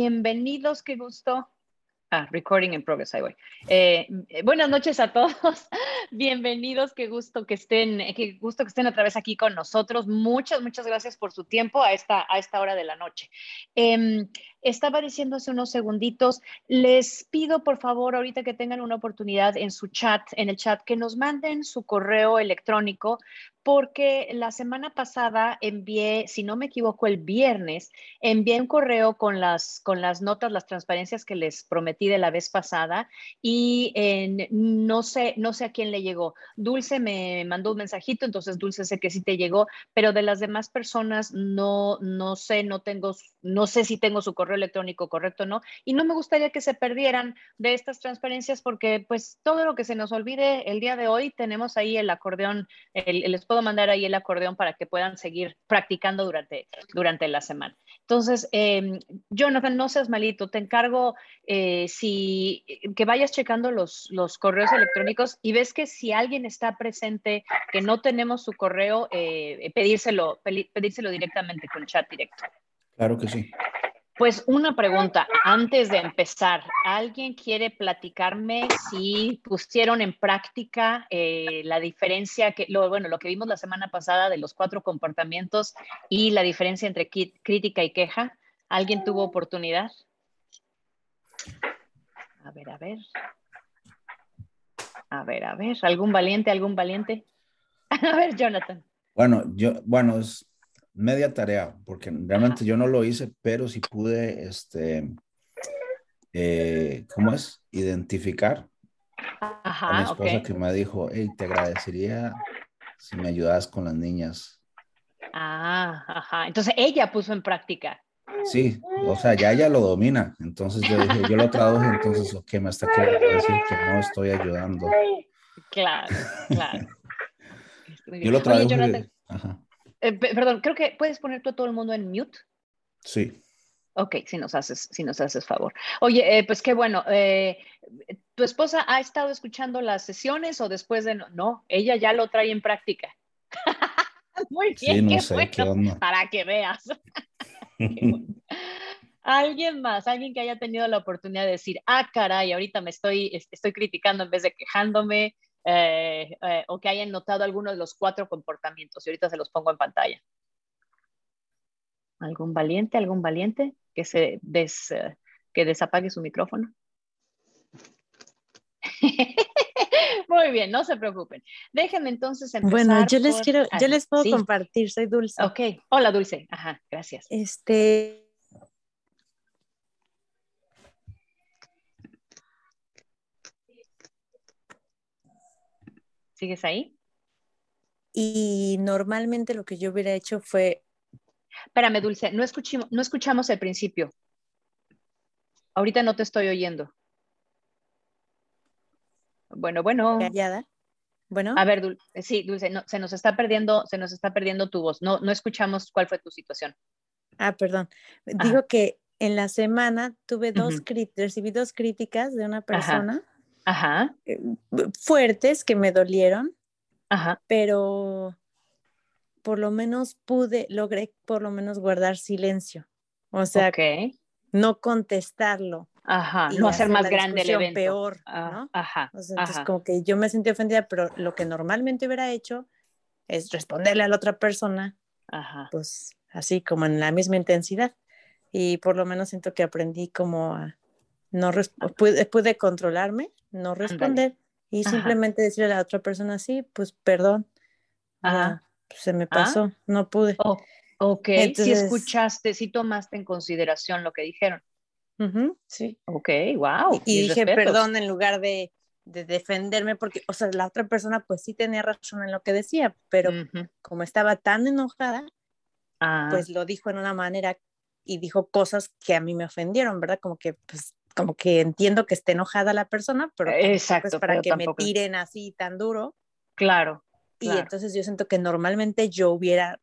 Bienvenidos, qué gusto. Ah, recording in progress, ahí voy. Eh, buenas noches a todos. Bienvenidos, qué gusto que estén, qué gusto que estén otra vez aquí con nosotros. Muchas, muchas gracias por su tiempo a esta, a esta hora de la noche. Eh, estaba diciendo hace unos segunditos, les pido por favor, ahorita que tengan una oportunidad en su chat, en el chat, que nos manden su correo electrónico porque la semana pasada envié, si no me equivoco, el viernes, envié un correo con las, con las notas, las transparencias que les prometí de la vez pasada y no, sé, no sé a quién le llegó. Dulce me mandó un mensajito, entonces Dulce sé que sí te llegó, pero de las demás personas no, no sé, no tengo, no sé si tengo su correo electrónico correcto no. Y no me gustaría que se perdieran de estas transparencias porque pues todo lo que se nos olvide el día de hoy tenemos ahí el acordeón, les puedo mandar ahí el acordeón para que puedan seguir practicando durante, durante la semana. Entonces, eh, Jonathan, no seas malito, te encargo eh, si que vayas checando los, los correos electrónicos y ves que si alguien está presente que no tenemos su correo, eh, pedírselo, pedírselo directamente con chat directo. Claro que sí. Pues una pregunta antes de empezar. ¿Alguien quiere platicarme si pusieron en práctica eh, la diferencia, que, lo, bueno, lo que vimos la semana pasada de los cuatro comportamientos y la diferencia entre crítica y queja? ¿Alguien tuvo oportunidad? A ver, a ver. A ver, a ver. ¿Algún valiente, algún valiente? a ver, Jonathan. Bueno, yo, bueno, media tarea, porque realmente yo no lo hice, pero sí pude, este, eh, ¿cómo es? Identificar a mi esposa que me dijo, hey, te agradecería si me ayudas con las niñas. Ah, ajá. Entonces ella puso en práctica. Sí, o sea, ya ella lo domina. Entonces yo dije, yo lo traduje, entonces, ok, me está queriendo decir que no estoy ayudando. Claro, claro. yo lo traduje. Ajá. Eh, perdón, creo que puedes poner tú a todo el mundo en mute. Sí. Ok, si nos haces, si nos haces favor. Oye, eh, pues qué bueno. Eh, ¿Tu esposa ha estado escuchando las sesiones o después de no? No, ella ya lo trae en práctica. Muy bien, qué bueno, para que veas. alguien más, alguien que haya tenido la oportunidad de decir, ah, caray, ahorita me estoy, estoy criticando en vez de quejándome, eh, eh, o que hayan notado alguno de los cuatro comportamientos. Y ahorita se los pongo en pantalla. ¿Algún valiente, algún valiente que, se des, eh, que desapague su micrófono? Muy bien, no se preocupen. Déjenme entonces empezar. Bueno, yo les quiero, yo les puedo compartir, soy Dulce. Ok, hola Dulce, ajá, gracias. Este, ¿Sigues ahí? Y normalmente lo que yo hubiera hecho fue... Espérame, Dulce, no, escuchamos, no escuchamos el principio. Ahorita no te estoy oyendo. Bueno, bueno. Callada. Bueno. A ver, Dulce, sí, Dulce, no, se nos está perdiendo, se nos está perdiendo tu voz. No, no escuchamos cuál fue tu situación. Ah, perdón. Digo que en la semana tuve dos, recibí dos críticas de una persona Ajá. Eh, fuertes que me dolieron, Ajá. pero por lo menos pude, logré por lo menos guardar silencio. O sea, no contestarlo. Ajá, no hacer más grande el evento. peor, ah, ¿no? Ajá, entonces como que yo me sentí ofendida, pero lo que normalmente hubiera hecho es responderle a la otra persona, Ajá. pues así como en la misma intensidad. Y por lo menos siento que aprendí como a, no pude, pude, controlarme, no responder y simplemente decirle a la otra persona, sí, pues perdón, pues, se me ah. pasó, no pude. Oh, ok, si escuchaste, si tomaste en consideración lo que dijeron. sí. Ok, wow. Y, dije perdón en lugar de, de, defenderme, porque, o sea, la otra persona pues sí tenía razón en lo que decía, pero como estaba tan enojada, ah. pues lo dijo en una manera y dijo cosas que a mí me ofendieron, ¿verdad? Como que pues como que entiendo que esté enojada la persona, pero Exacto, es para que me tiren así tan duro. Claro. Y entonces yo siento que normalmente yo hubiera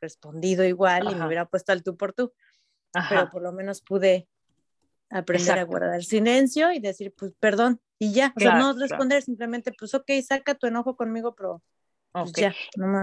respondido igual y me hubiera puesto al tú por tú, pero por lo menos pude aprender a guardar silencio y decir, pues perdón, y ya, o sea, no responder, simplemente, pues ok, saca tu enojo conmigo, pero pues, ya,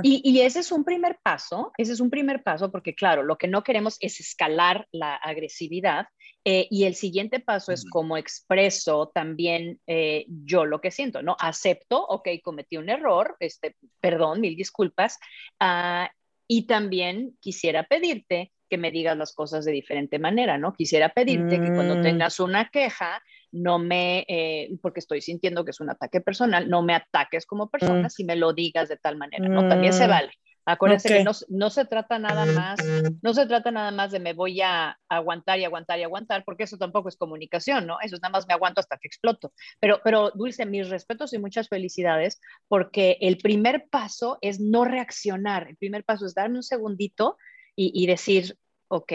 y, y, ese es un primer paso, ese es un primer paso porque claro, lo que no queremos es escalar la agresividad Eh, y el siguiente paso es cómo expreso también eh, yo lo que siento, ¿no? Acepto, ok, cometí un error, este, perdón, mil disculpas. Uh, y también quisiera pedirte que me digas las cosas de diferente manera, ¿no? Quisiera pedirte que cuando mm. tengas una queja, no me, eh, porque estoy sintiendo que es un ataque personal, no me ataques como persona mm. si me lo digas de tal manera, ¿no? También se mm. vale. Acuérdense que no, no, se trata nada más, no se trata nada más de me voy a aguantar y aguantar y aguantar, porque eso tampoco es comunicación, ¿no? Eso nada más me aguanto hasta que exploto. Pero, pero Dulce, mis respetos y muchas felicidades, porque el primer paso es no reaccionar. El primer paso es darme un segundito y, y decir, ok,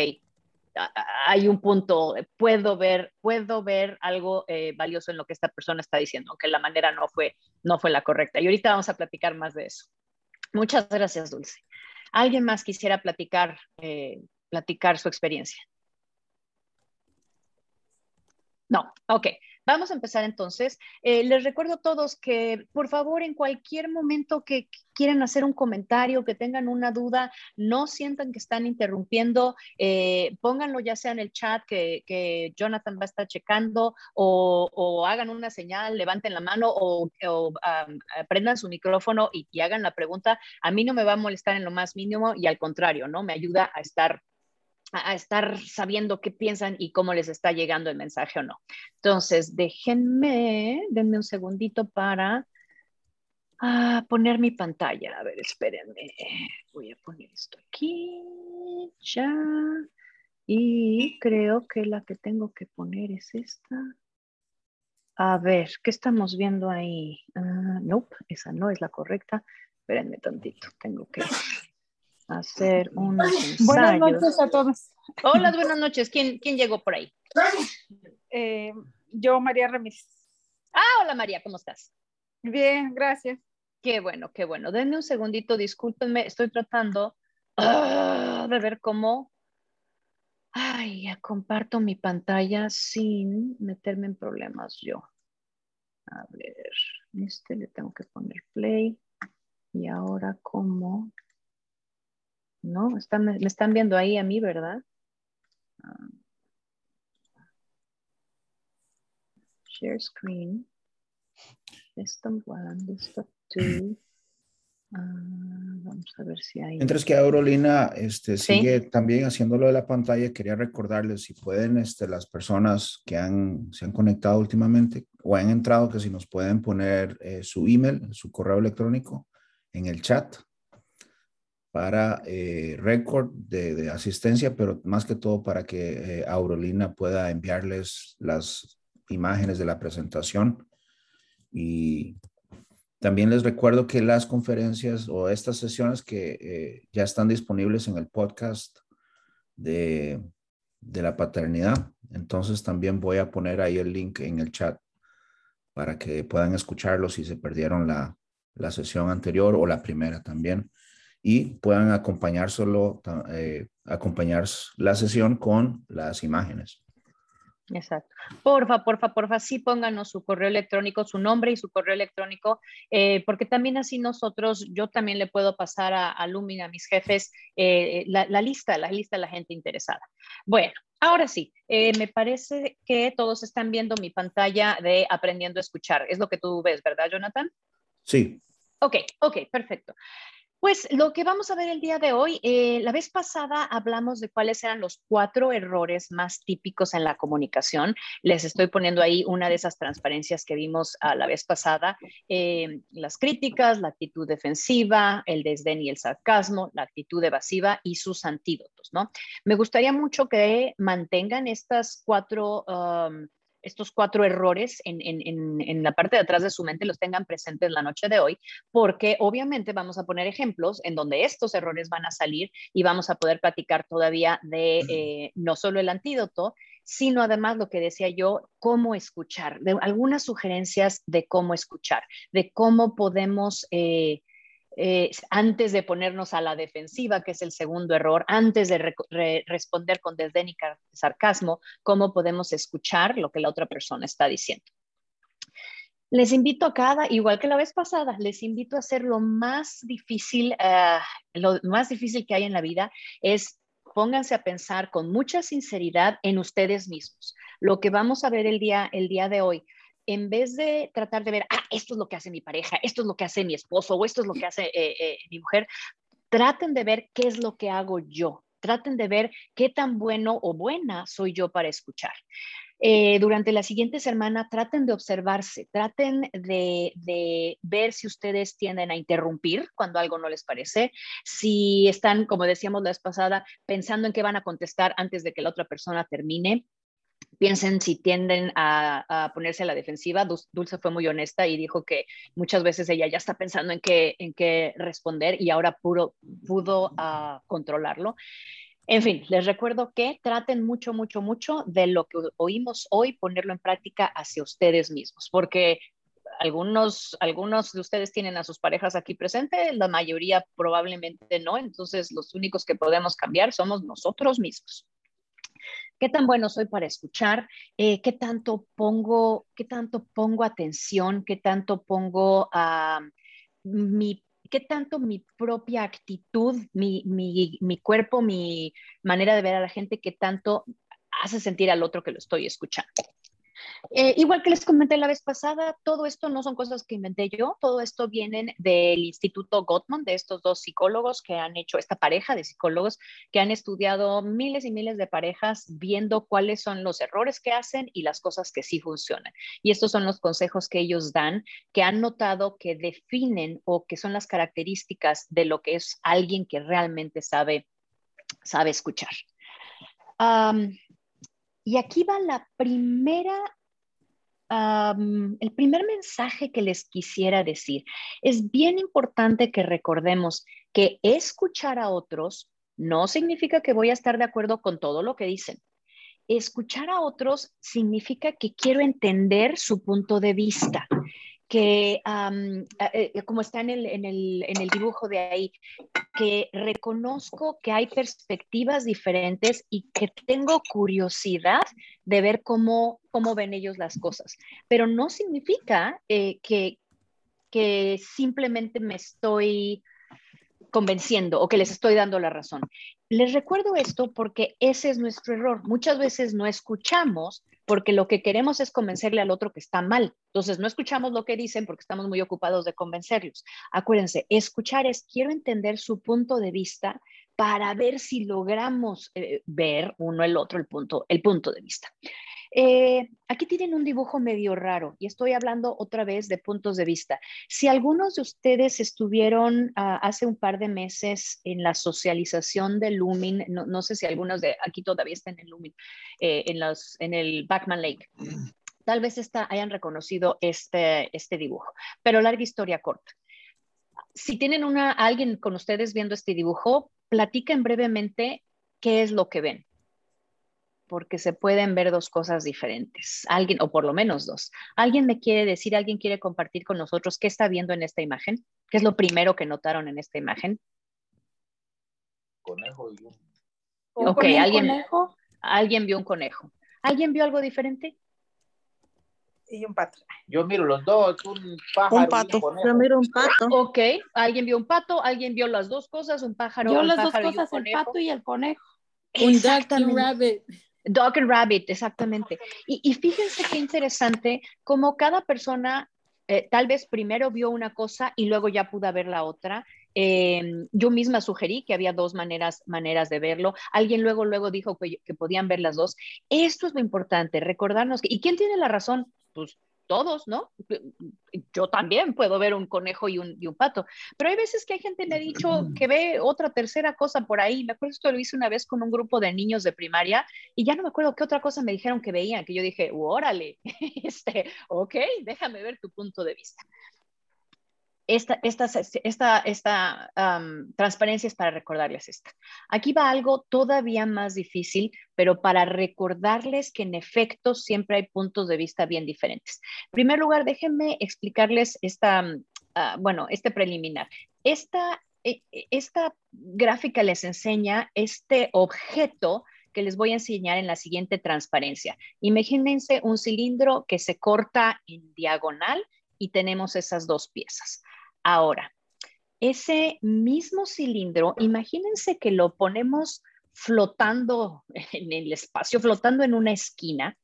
hay un punto, puedo ver, puedo ver algo eh, valioso en lo que esta persona está diciendo, aunque la manera no fue, no fue la correcta. Y ahorita vamos a platicar más de eso. Muchas gracias, Dulce. ¿Alguien más quisiera platicar, eh, platicar su experiencia? No, ok. Vamos a empezar entonces. Eh, les recuerdo a todos que por favor en cualquier momento que quieran hacer un comentario, que tengan una duda, no sientan que están interrumpiendo, eh, pónganlo ya sea en el chat que, Jonathan va a estar checando o, hagan una señal, levanten la mano o, prendan su micrófono y, y hagan la pregunta. A mí no me va a molestar en lo más mínimo y al contrario, ¿no? Me ayuda a estar a, estar sabiendo qué piensan y cómo les está llegando el mensaje o no. Entonces, déjenme, denme un segundito para ah, poner mi pantalla. A ver, espérenme. Voy a poner esto aquí. Ya. Y creo que la que tengo que poner es esta. A ver, ¿qué estamos viendo ahí? Uh, nope, esa no es la correcta. Espérenme tantito, tengo que hacer unos ensayos. Buenas noches a todos. Hola, buenas noches. ¿Quién, quién llegó por ahí? Eh, yo, María Ramírez. Ah, hola María, ¿cómo estás? Bien, gracias. Qué bueno, qué bueno. Denme un segundito, discúlpenme, estoy tratando ah, de ver cómo... Ay, ya comparto mi pantalla sin meterme en problemas yo. A ver, este le tengo que poner play. Y ahora cómo ¿no? me, están viendo ahí a mí, ¿verdad? Ah. share screen. Step one, step two. vamos a ver si hay. Mientras que Aurolina este, sigue también haciéndolo de la pantalla, quería recordarles si pueden este, las personas que han, se han conectado últimamente o han entrado, que si nos pueden poner eh, su email, su correo electrónico en el chat para eh, récord de, asistencia, pero más que todo para que eh, Aurolina pueda enviarles las imágenes de la presentación. Y también les recuerdo que las conferencias o estas sesiones que eh, ya están disponibles en el podcast de, de la paternidad, entonces también voy a poner ahí el link en el chat para que puedan escucharlo si se perdieron la, la sesión anterior o la primera también y puedan acompañar solo, eh, acompañar la sesión con las imágenes. Exacto. Porfa, porfa, porfa, sí pónganos su correo electrónico, su nombre y su correo electrónico, eh, porque también así nosotros, yo también le puedo pasar a, a Lumina, a mis jefes, eh, la, lista, la lista de la gente interesada. Bueno, ahora sí, me parece que todos están viendo mi pantalla de aprendiendo a escuchar. Es lo que tú ves, ¿verdad, Jonathan? Sí. Ok, ok, perfecto. Pues lo que vamos a ver el día de hoy, eh, la vez pasada hablamos de cuáles eran los cuatro errores más típicos en la comunicación. Les estoy poniendo ahí una de esas transparencias que vimos a la vez pasada, eh, las críticas, la actitud defensiva, el desdén y el sarcasmo, la actitud evasiva y sus antídotos, ¿no? Me gustaría mucho que mantengan estas cuatro... Um, estos cuatro errores en, la parte de atrás de su mente los tengan presentes la noche de hoy, porque obviamente vamos a poner ejemplos en donde estos errores van a salir y vamos a poder platicar todavía de eh, no solo el antídoto, sino además lo que decía yo, cómo escuchar, de algunas sugerencias de cómo escuchar, de cómo podemos... Eh, eh, antes de ponernos a la defensiva, que es el segundo error, antes de responder con desdén y sarcasmo, cómo podemos escuchar lo que la otra persona está diciendo. Les invito a cada, igual que la vez pasada, les invito a hacer lo más difícil, eh, lo más difícil que hay en la vida es pónganse a pensar con mucha sinceridad en ustedes mismos. Lo que vamos a ver el día, el día de hoy, en vez de tratar de ver, ah, esto es lo que hace mi pareja, esto es lo que hace mi esposo o esto es lo que hace eh, eh, mi mujer, traten de ver qué es lo que hago yo. Traten de ver qué tan bueno o buena soy yo para escuchar. Eh, durante la siguiente semana traten de observarse, traten de, de, ver si ustedes tienden a interrumpir cuando algo no les parece, si están, como decíamos la vez pasada, pensando en qué van a contestar antes de que la otra persona termine. Piensen si tienden a, ponerse a la defensiva. Dulce fue muy honesta y dijo que muchas veces ella ya está pensando en qué, en qué responder y ahora puro, pudo uh, controlarlo. En fin, les recuerdo que traten mucho, mucho, mucho de lo que oímos hoy, ponerlo en práctica hacia ustedes mismos, porque algunos, algunos de ustedes tienen a sus parejas aquí presentes, la mayoría probablemente no, entonces los únicos que podemos cambiar somos nosotros mismos. ¿Qué tan bueno soy para escuchar? Eh, ¿Qué tanto pongo, qué tanto pongo atención? ¿Qué tanto pongo a mi qué tanto mi propia actitud, mi, mi, mi, cuerpo, mi manera de ver a la gente, qué tanto hace sentir al otro que lo estoy escuchando. Eh, igual que les comenté la vez pasada, todo esto no son cosas que inventé yo, todo esto viene del Instituto Gottman, de estos dos psicólogos que han hecho, esta pareja de psicólogos que han estudiado miles y miles de parejas viendo cuáles son los errores que hacen y las cosas que sí funcionan. Y estos son los consejos que ellos dan, que han notado que definen o que son las características de lo que es alguien que realmente sabe, sabe escuchar. Y aquí va la primera, el primer mensaje que les quisiera decir. Es bien importante que recordemos que escuchar a otros no significa que voy a estar de acuerdo con todo lo que dicen. Escuchar a otros significa que quiero entender su punto de vista, que, eh, como está en el, en, el, en el, dibujo de ahí, que reconozco que hay perspectivas diferentes y que tengo curiosidad de ver cómo, cómo ven ellos las cosas. Pero no significa eh, que, que simplemente me estoy convenciendo o que les estoy dando la razón. Les recuerdo esto porque ese es nuestro error. Muchas veces no escuchamos porque lo que queremos es convencerle al otro que está mal. Entonces, no escuchamos lo que dicen porque estamos muy ocupados de convencerlos. Acuérdense, escuchar es, quiero entender su punto de vista para ver si logramos eh, ver uno el otro el punto, el punto de vista. Eh, aquí tienen un dibujo medio raro y estoy hablando otra vez de puntos de vista. Si algunos de ustedes estuvieron ah, hace un par de meses en la socialización de Lumin, no, sé si algunos de aquí todavía están en Lumin, eh, en, los, en el Backman Lake. Tal vez hayan reconocido este, este dibujo, pero larga historia corta. Si tienen una, alguien con ustedes viendo este dibujo, platiquen brevemente qué es lo que ven porque se pueden ver dos cosas diferentes. Alguien, o por lo menos dos. ¿Alguien me quiere decir, alguien quiere compartir con nosotros qué está viendo en esta imagen? ¿Qué es lo primero que notaron en esta imagen? Conejo y un... Ok, ¿alguien, conejo? alguien vio un conejo. ¿Alguien vio algo diferente? Y un pato. Yo miro los dos, un pájaro. Un pato. Yo miro un pato. Ok, alguien vio un pato, alguien vio las dos cosas, un pájaro. Yo un las pájaro dos cosas, el pato y el conejo. Un duck and rabbit. Dog and Rabbit, exactamente. Y, fíjense qué interesante cómo cada persona eh, tal vez primero vio una cosa y luego ya pudo ver la otra. Em, yo misma sugerí que había dos maneras, maneras de verlo. Alguien luego, luego dijo que, que, podían ver las dos. Esto es lo importante, recordarnos que, ¿y quién tiene la razón? Pues todos, ¿no? Yo también puedo ver un conejo y un, pato, pero hay veces que hay gente me ha dicho que ve otra tercera cosa por ahí. Me acuerdo esto lo hice una vez con un grupo de niños de primaria y ya no me acuerdo qué otra cosa me dijeron que veían, que yo dije, órale, este, ok, déjame ver tu punto de vista esta, esta, esta, esta transparencia es para recordarles esta. Aquí va algo todavía más difícil, pero para recordarles que en efecto siempre hay puntos de vista bien diferentes. En primer lugar, déjenme explicarles esta, ah, bueno, este preliminar. Esta, e, e, esta gráfica les enseña este objeto que les voy a enseñar en la siguiente transparencia. Imagínense un cilindro que se corta en diagonal y tenemos esas dos piezas. Ahora, ese mismo cilindro, imagínense que lo ponemos flotando en el espacio, flotando en una esquina.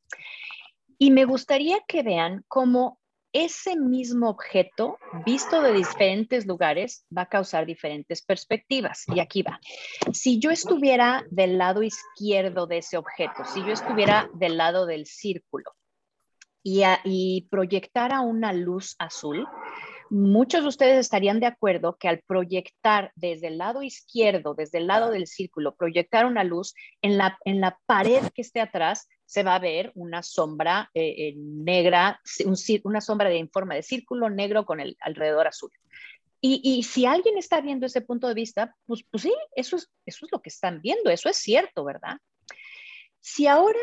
Y me gustaría que vean cómo ese mismo objeto, visto de diferentes lugares, va a causar diferentes perspectivas. Y aquí va. Si yo estuviera del lado izquierdo de ese objeto, si yo estuviera del lado del círculo y, y proyectara una luz azul, muchos de ustedes estarían de acuerdo que al proyectar desde el lado izquierdo, desde el lado del círculo, proyectar una luz en la, en la pared que esté atrás, se va a ver una sombra eh, eh, negra, una sombra de, en forma de círculo negro con el alrededor azul. Y, si alguien está viendo ese punto de vista, pues, pues sí, eso es, eso es lo que están viendo, eso es cierto, ¿verdad? Si ahora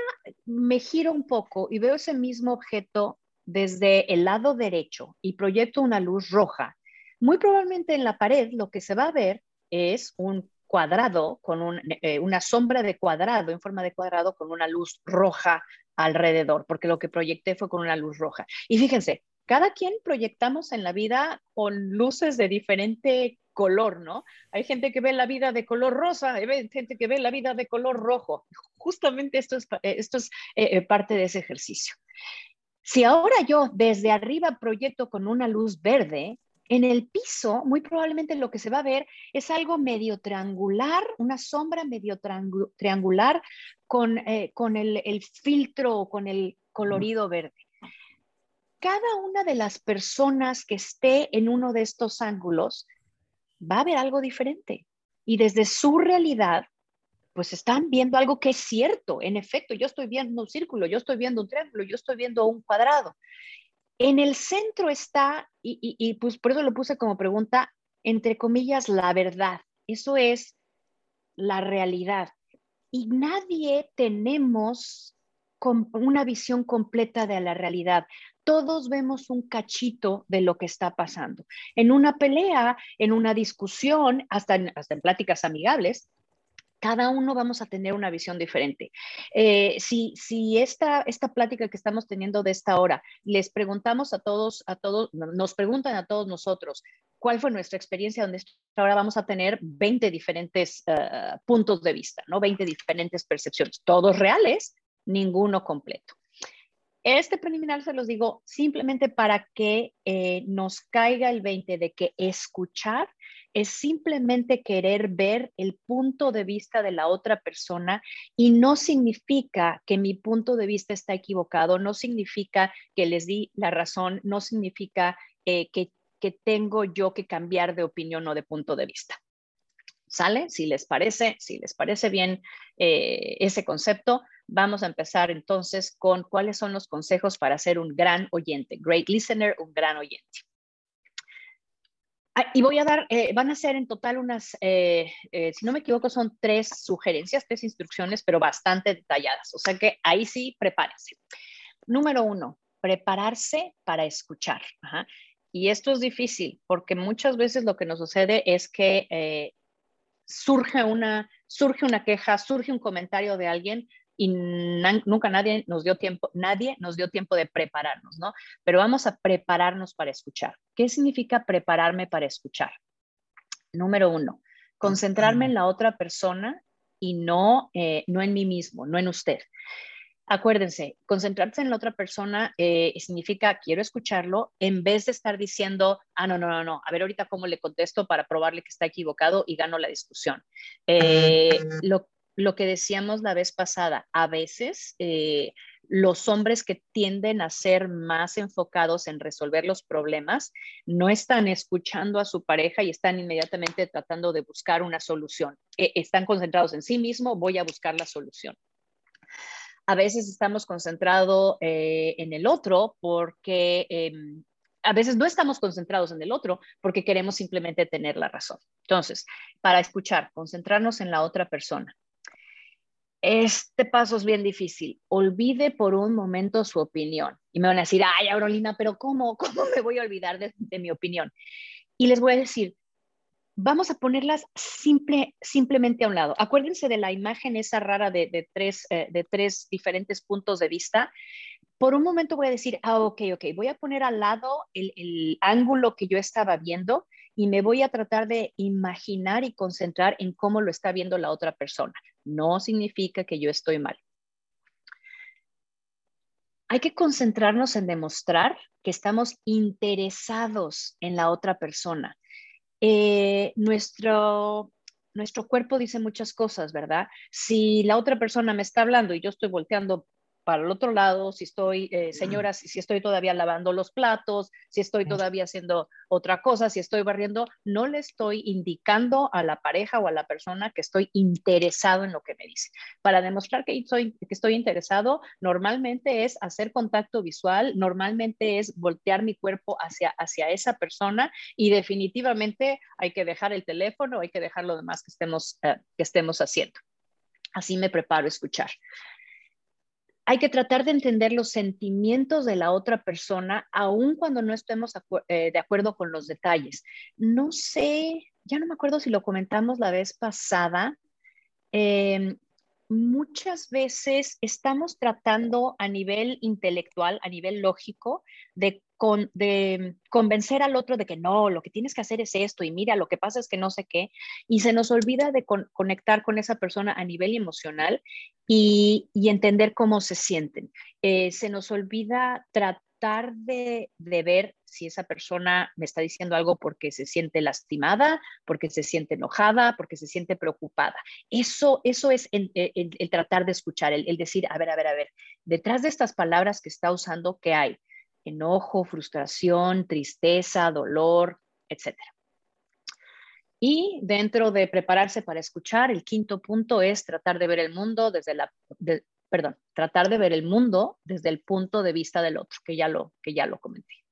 me giro un poco y veo ese mismo objeto desde el lado derecho y proyecto una luz roja, muy probablemente en la pared lo que se va a ver es un cuadrado con eh, una sombra de cuadrado en forma de cuadrado con una luz roja alrededor, porque lo que proyecté fue con una luz roja. Y fíjense, cada quien proyectamos en la vida con luces de diferente color, ¿no? Hay gente que ve la vida de color rosa, hay gente que ve la vida de color rojo. Justamente esto es, eh, esto es eh, parte de ese ejercicio. Si ahora yo desde arriba proyecto con una luz verde, en el piso muy probablemente lo que se va a ver es algo medio triangular, una sombra medio triangular con, eh, con el, el filtro o con el colorido verde. Cada una de las personas que esté en uno de estos ángulos va a ver algo diferente. Y desde su realidad pues están viendo algo que es cierto. En efecto, yo estoy viendo un círculo, yo estoy viendo un triángulo, yo estoy viendo un cuadrado. En el centro está, y, pues por eso lo puse como pregunta, entre comillas, la verdad. Eso es la realidad. Y nadie tenemos una visión completa de la realidad. Todos vemos un cachito de lo que está pasando. En una pelea, en una discusión, hasta hasta en pláticas amigables, cada uno vamos a tener una visión diferente. Eh, si si esta, esta plática que estamos teniendo de esta hora, les preguntamos a todos, a todos, nos preguntan a todos nosotros, ¿cuál fue nuestra experiencia? Donde ahora vamos a tener 20 diferentes eh, puntos de vista, ¿no? 20 diferentes percepciones, todos reales, ninguno completo. Este preliminar se los digo simplemente para que eh, nos caiga el 20 de que escuchar es simplemente querer ver el punto de vista de la otra persona y no significa que mi punto de vista está equivocado, no significa que les di la razón, no significa eh, que, tengo yo que cambiar de opinión o de punto de vista. ¿Sale? Si les parece, si les parece bien eh, ese concepto, vamos a empezar entonces con cuáles son los consejos para ser un gran oyente, great listener, un gran oyente. Ah, y voy a dar, eh, van a ser en total unas, eh, eh, si no me equivoco, son tres sugerencias, tres instrucciones, pero bastante detalladas. O sea que ahí sí, prepárense. Número uno, prepararse para escuchar. Y esto es difícil porque muchas veces lo que nos sucede es que surge, una, surge una queja, surge un comentario de alguien, y nunca nadie nos dio tiempo, nadie nos dio tiempo de prepararnos, ¿no? Pero vamos a prepararnos para escuchar. ¿Qué significa prepararme para escuchar? Número uno, concentrarme en la otra persona y no, eh, no en mí mismo, no en usted. Acuérdense, concentrarse en la otra persona eh, significa quiero escucharlo en vez de estar diciendo, ah, no, no, no, no, a ver ahorita cómo le contesto para probarle que está equivocado y gano la discusión. Eh, lo, lo que decíamos la vez pasada, a veces eh, los hombres que tienden a ser más enfocados en resolver los problemas no están escuchando a su pareja y están inmediatamente tratando de buscar una solución. E, están concentrados en sí mismo, voy a buscar la solución. A veces estamos concentrados eh, en el otro porque em, a veces no estamos concentrados en el otro porque queremos simplemente tener la razón. Entonces, para escuchar, concentrarnos en la otra persona este paso es bien difícil. Olvide por un momento su opinión. Y me van a decir, ay, Aurolina, pero ¿cómo? ¿Cómo me voy a olvidar de, mi opinión? Y les voy a decir, vamos a ponerlas simple, simplemente a un lado. Acuérdense de la imagen esa rara de, tres, eh, de tres diferentes puntos de vista. Por un momento voy a decir, ah, ok, ok, voy a poner al lado el, el ángulo que yo estaba viendo y me voy a tratar de imaginar y concentrar en cómo lo está viendo la otra persona. No significa que yo estoy mal. Hay que concentrarnos en demostrar que estamos interesados en la otra persona. Eh, nuestro, nuestro cuerpo dice muchas cosas, ¿verdad? Si la otra persona me está hablando y yo estoy volteando para el otro lado, si estoy, eh, señora, si, estoy todavía lavando los platos, si estoy todavía haciendo otra cosa, si estoy barriendo, no le estoy indicando a la pareja o a la persona que estoy interesado en lo que me dice. Para demostrar que estoy, que estoy interesado, normalmente es hacer contacto visual, normalmente es voltear mi cuerpo hacia, hacia esa persona y definitivamente hay que dejar el teléfono, hay que dejar lo demás que estemos, eh, que estemos haciendo. Así me preparo a escuchar hay que tratar de entender los sentimientos de la otra persona, aun cuando no estemos eh, de acuerdo con los detalles. No sé, ya no me acuerdo si lo comentamos la vez pasada. Em, muchas veces estamos tratando a nivel intelectual, a nivel lógico, de, de, convencer al otro de que no, lo que tienes que hacer es esto y mira, lo que pasa es que no sé qué, y se nos olvida de conectar con esa persona a nivel emocional y, entender cómo se sienten. Eh, se nos olvida tratar de, ver si esa persona me está diciendo algo porque se siente lastimada, porque se siente enojada, porque se siente preocupada. Eso, eso es el, tratar de escuchar, el, el, decir, a ver, a ver, a ver, detrás de estas palabras que está usando, ¿qué hay? Enojo, frustración, tristeza, dolor, etcétera. Y dentro de prepararse para escuchar, el quinto punto es tratar de ver el mundo desde la, perdón, tratar de ver el mundo desde el punto de vista del otro, que ya lo, que ya lo comenté.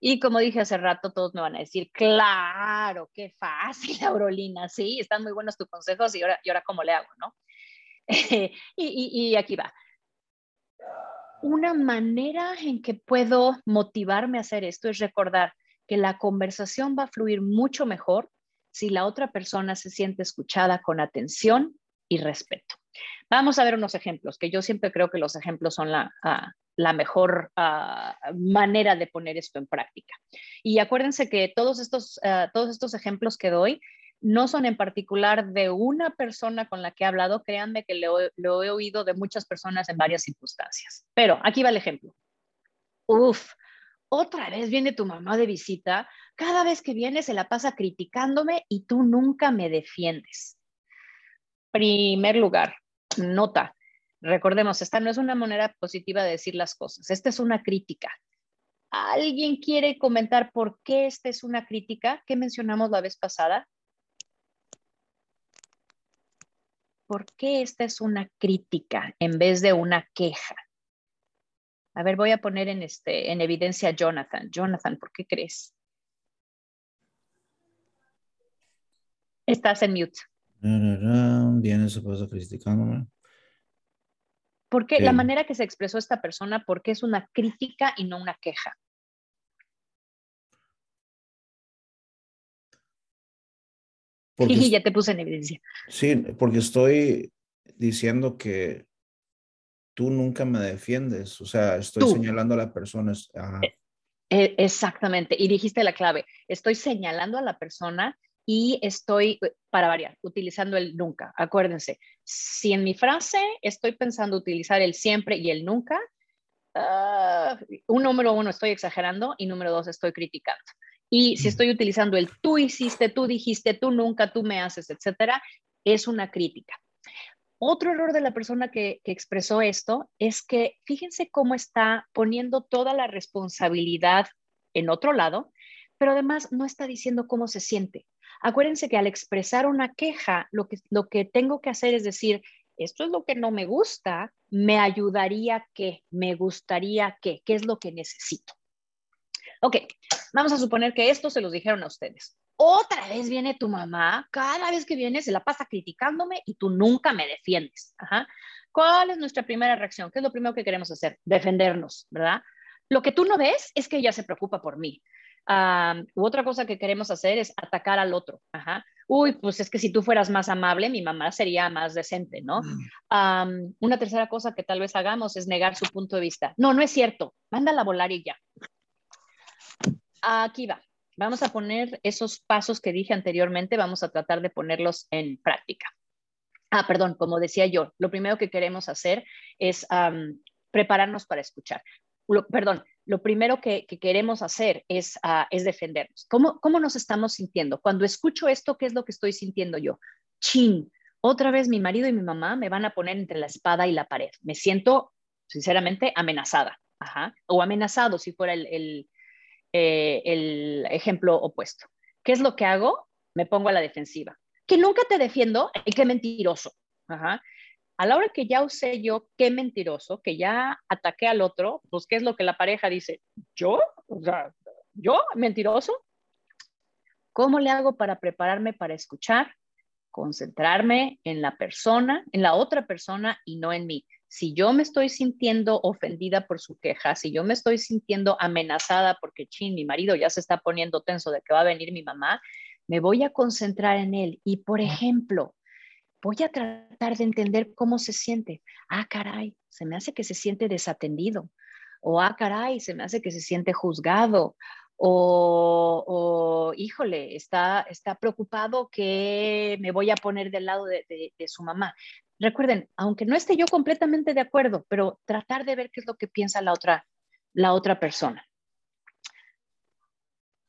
Y como dije hace rato, todos me van a decir, claro, qué fácil, Aurolina, sí, están muy buenos tus consejos y ahora, y ahora cómo le hago, ¿no? y, y aquí va. Una manera en que puedo motivarme a hacer esto es recordar que la conversación va a fluir mucho mejor si la otra persona se siente escuchada con atención y respeto. Vamos a ver unos ejemplos, que yo siempre creo que los ejemplos son la, ah, mejor ah, manera de poner esto en práctica. Y acuérdense que todos estos, ah, todos estos ejemplos que doy no son en particular de una persona con la que he hablado, créanme que lo, lo he oído de muchas personas en varias circunstancias. Pero aquí va el ejemplo. Uf, otra vez viene tu mamá de visita, cada vez que viene se la pasa criticándome y tú nunca me defiendes. Primer lugar, nota. Recordemos, esta no es una manera positiva de decir las cosas, esta es una crítica. ¿Alguien quiere comentar por qué esta es una crítica? ¿Qué mencionamos la vez pasada? ¿Por qué esta es una crítica en vez de una queja? A ver, voy a poner en, este, en evidencia a Jonathan. Jonathan, ¿por qué crees? Estás en mute. Viene su esposa criticándome. ¿Por qué? La manera que se expresó esta persona, ¿por qué es una crítica y no una queja? Porque, y ya te puse en evidencia. Sí, porque estoy diciendo que tú nunca me defiendes, o sea, estoy señalando a la persona. E, e, exactamente, y dijiste la clave, estoy señalando a la persona y estoy, eh, para variar, utilizando el nunca. Acuérdense, si en mi frase estoy pensando utilizar el siempre y el nunca, uh, un número uno estoy exagerando y número dos estoy criticando. Y si estoy utilizando el tú hiciste, tú dijiste, tú nunca, tú me haces, etcétera, es una crítica. Otro error de la persona que, expresó esto es que fíjense cómo está poniendo toda la responsabilidad en otro lado, pero además no está diciendo cómo se siente. Acuérdense que al expresar una queja, lo que, lo que tengo que hacer es decir, esto es lo que no me gusta, me ayudaría que, me gustaría que, qué es lo que necesito. Ok, vamos a suponer que esto se los dijeron a ustedes otra vez viene tu mamá, cada vez que viene se la pasa criticándome y tú nunca me defiendes. ¿Cuál es nuestra primera reacción? ¿Qué es lo primero que queremos hacer? Defendernos, ¿verdad? Lo que tú no ves es que ella se preocupa por mí. U otra cosa que queremos hacer es atacar al otro. Uy, pues es que si tú fueras más amable, mi mamá sería más decente, ¿no? Mm. una tercera cosa que tal vez hagamos es negar su punto de vista. No, no es cierto. Mándala a volar y ya. Aquí va. Vamos a poner esos pasos que dije anteriormente, vamos a tratar de ponerlos en práctica. Ah, perdón, como decía yo, lo primero que queremos hacer es prepararnos para escuchar. perdón, lo primero que, queremos hacer es, ah, defendernos. ¿Cómo, ¿Cómo nos estamos sintiendo? Cuando escucho esto, ¿qué es lo que estoy sintiendo yo? Chin, otra vez mi marido y mi mamá me van a poner entre la espada y la pared. Me siento, sinceramente, amenazada. O amenazado si fuera el, eh, ejemplo opuesto. ¿Qué es lo que hago? Me pongo a la defensiva. Que nunca te defiendo, y qué mentiroso. A la hora que ya usé yo qué mentiroso, que ya ataqué al otro, pues ¿qué es lo que la pareja dice? ¿Yo? O sea, ¿yo? ¿Mentiroso? ¿Cómo le hago para prepararme para escuchar? Concentrarme en la persona, en la otra persona y no en mí si yo me estoy sintiendo ofendida por su queja, si yo me estoy sintiendo amenazada porque, chin, mi marido ya se está poniendo tenso de que va a venir mi mamá, me voy a concentrar en él. Y, por ejemplo, voy a tratar de entender cómo se siente. Ah, caray, se me hace que se siente desatendido. O, ah, caray, se me hace que se siente juzgado. O, híjole, está, está preocupado que me voy a poner del lado de, de su mamá. Recuerden, aunque no esté yo completamente de acuerdo, pero tratar de ver qué es lo que piensa la otra, la otra persona.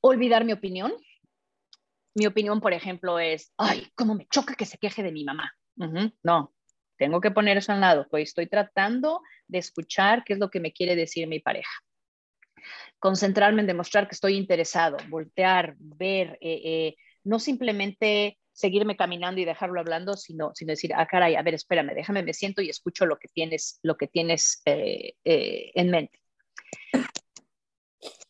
Olvidar mi opinión. Mi opinión, por ejemplo, es, ay, cómo me choca que se queje de mi mamá. No, tengo que poner eso al lado, pues estoy tratando de escuchar qué es lo que me quiere decir mi pareja. Concentrarme en demostrar que estoy interesado, voltear, ver, eh, eh, no simplemente seguirme caminando y dejarlo hablando, sino, sino decir, ah, caray, a ver, espérame, déjame, me siento y escucho lo que tienes, lo que tienes eh, en mente.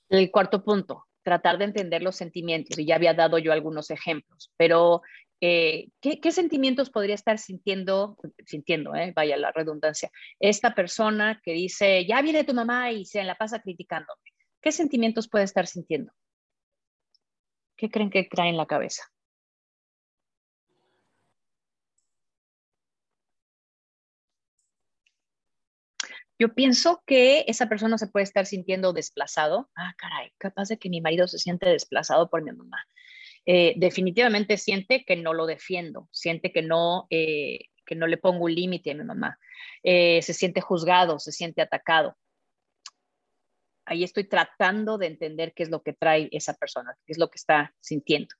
El cuarto punto, tratar de entender los sentimientos, y ya había dado yo algunos ejemplos, pero eh, ¿qué, sentimientos podría estar sintiendo, sintiendo, vaya la redundancia, esta persona que dice, ya viene tu mamá y se la pasa criticándome? ¿Qué sentimientos puede estar sintiendo? ¿Qué creen que trae en la cabeza? Yo pienso que esa persona se puede estar sintiendo desplazado. Ah, caray, capaz de que mi marido se siente desplazado por mi mamá. Eh, definitivamente siente que no lo defiendo, siente que no, eh, que no le pongo un límite a mi mamá. Eh, se siente juzgado, se siente atacado. Ahí estoy tratando de entender qué es lo que trae esa persona, qué es lo que está sintiendo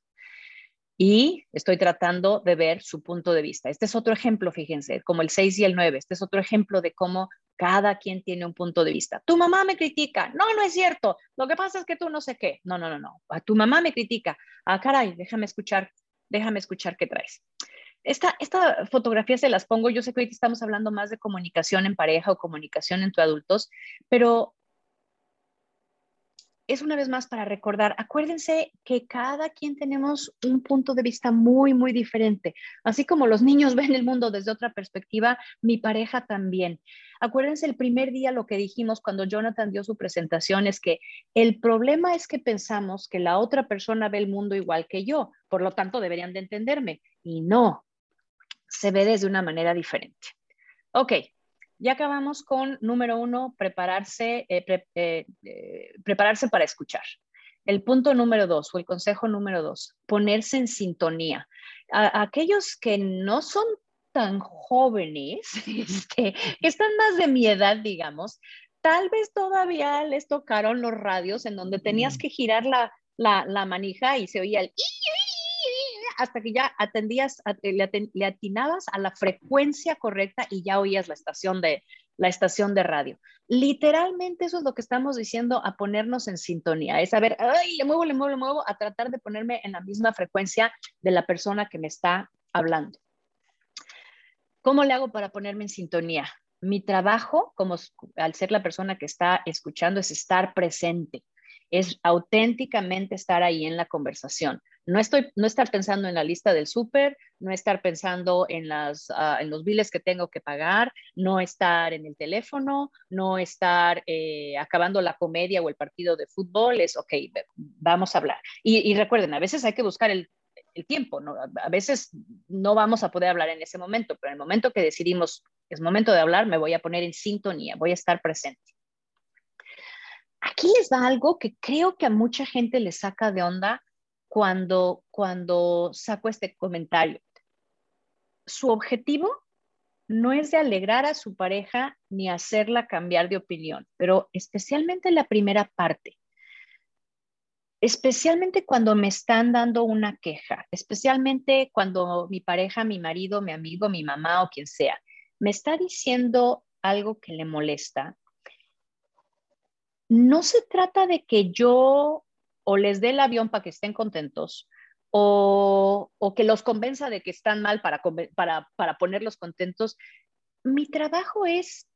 y estoy tratando de ver su punto de vista. Este es otro ejemplo, fíjense, como el 6 y el 9. Este es otro ejemplo de cómo cada quien tiene un punto de vista. Tu mamá me critica. No, no es cierto. Lo que pasa es que tú no sé qué. No, no, no, no. A tu mamá me critica. Ah, caray, déjame escuchar, déjame escuchar qué traes. Esta, esta fotografía se las pongo. Yo sé que hoy estamos hablando más de comunicación en pareja o comunicación entre adultos, pero es una vez más para recordar, acuérdense que cada quien tenemos un punto de vista muy, muy diferente. Así como los niños ven el mundo desde otra perspectiva, mi pareja también. Acuérdense el primer día lo que dijimos cuando Jonathan dio su presentación es que el problema es que pensamos que la otra persona ve el mundo igual que yo, por lo tanto deberían de entenderme. Y no, se ve desde una manera diferente. Ok, ya acabamos con número uno, prepararse, eh, eh, eh, prepararse para escuchar. El punto número dos o el consejo número dos, ponerse en sintonía. aquellos que no son tan jóvenes, este, que están más de mi edad, digamos, tal vez todavía les tocaron los radios en donde tenías que girar la, la, manija y se oía el hasta que ya atendías, le, atinabas a la frecuencia correcta y ya oías la estación de, la estación de radio. Literalmente eso es lo que estamos diciendo a ponernos en sintonía, es a ver, ay, le muevo, le muevo, le muevo, a tratar de ponerme en la misma frecuencia de la persona que me está hablando. ¿Cómo le hago para ponerme en sintonía? Mi trabajo, como al ser la persona que está escuchando, es estar presente, es auténticamente estar ahí en la conversación. No, estoy, no estar pensando en la lista del súper, no estar pensando en, las, ah, en los biles que tengo que pagar, no estar en el teléfono, no estar eh, acabando la comedia o el partido de fútbol, es, ok, vamos a hablar. Y, recuerden, a veces hay que buscar el, el tiempo, ¿no? A veces no vamos a poder hablar en ese momento, pero en el momento que decidimos es momento de hablar, me voy a poner en sintonía, voy a estar presente. Aquí les da algo que creo que a mucha gente le saca de onda cuando, cuando saco este comentario. su objetivo no es de alegrar a su pareja ni hacerla cambiar de opinión, pero especialmente la primera parte. Especialmente cuando me están dando una queja, especialmente cuando mi pareja, mi marido, mi amigo, mi mamá o quien sea, me está diciendo algo que le molesta. No se trata de que yo o les dé el avión para que estén contentos o, que los convenza de que están mal para, para, ponerlos contentos. Mi trabajo es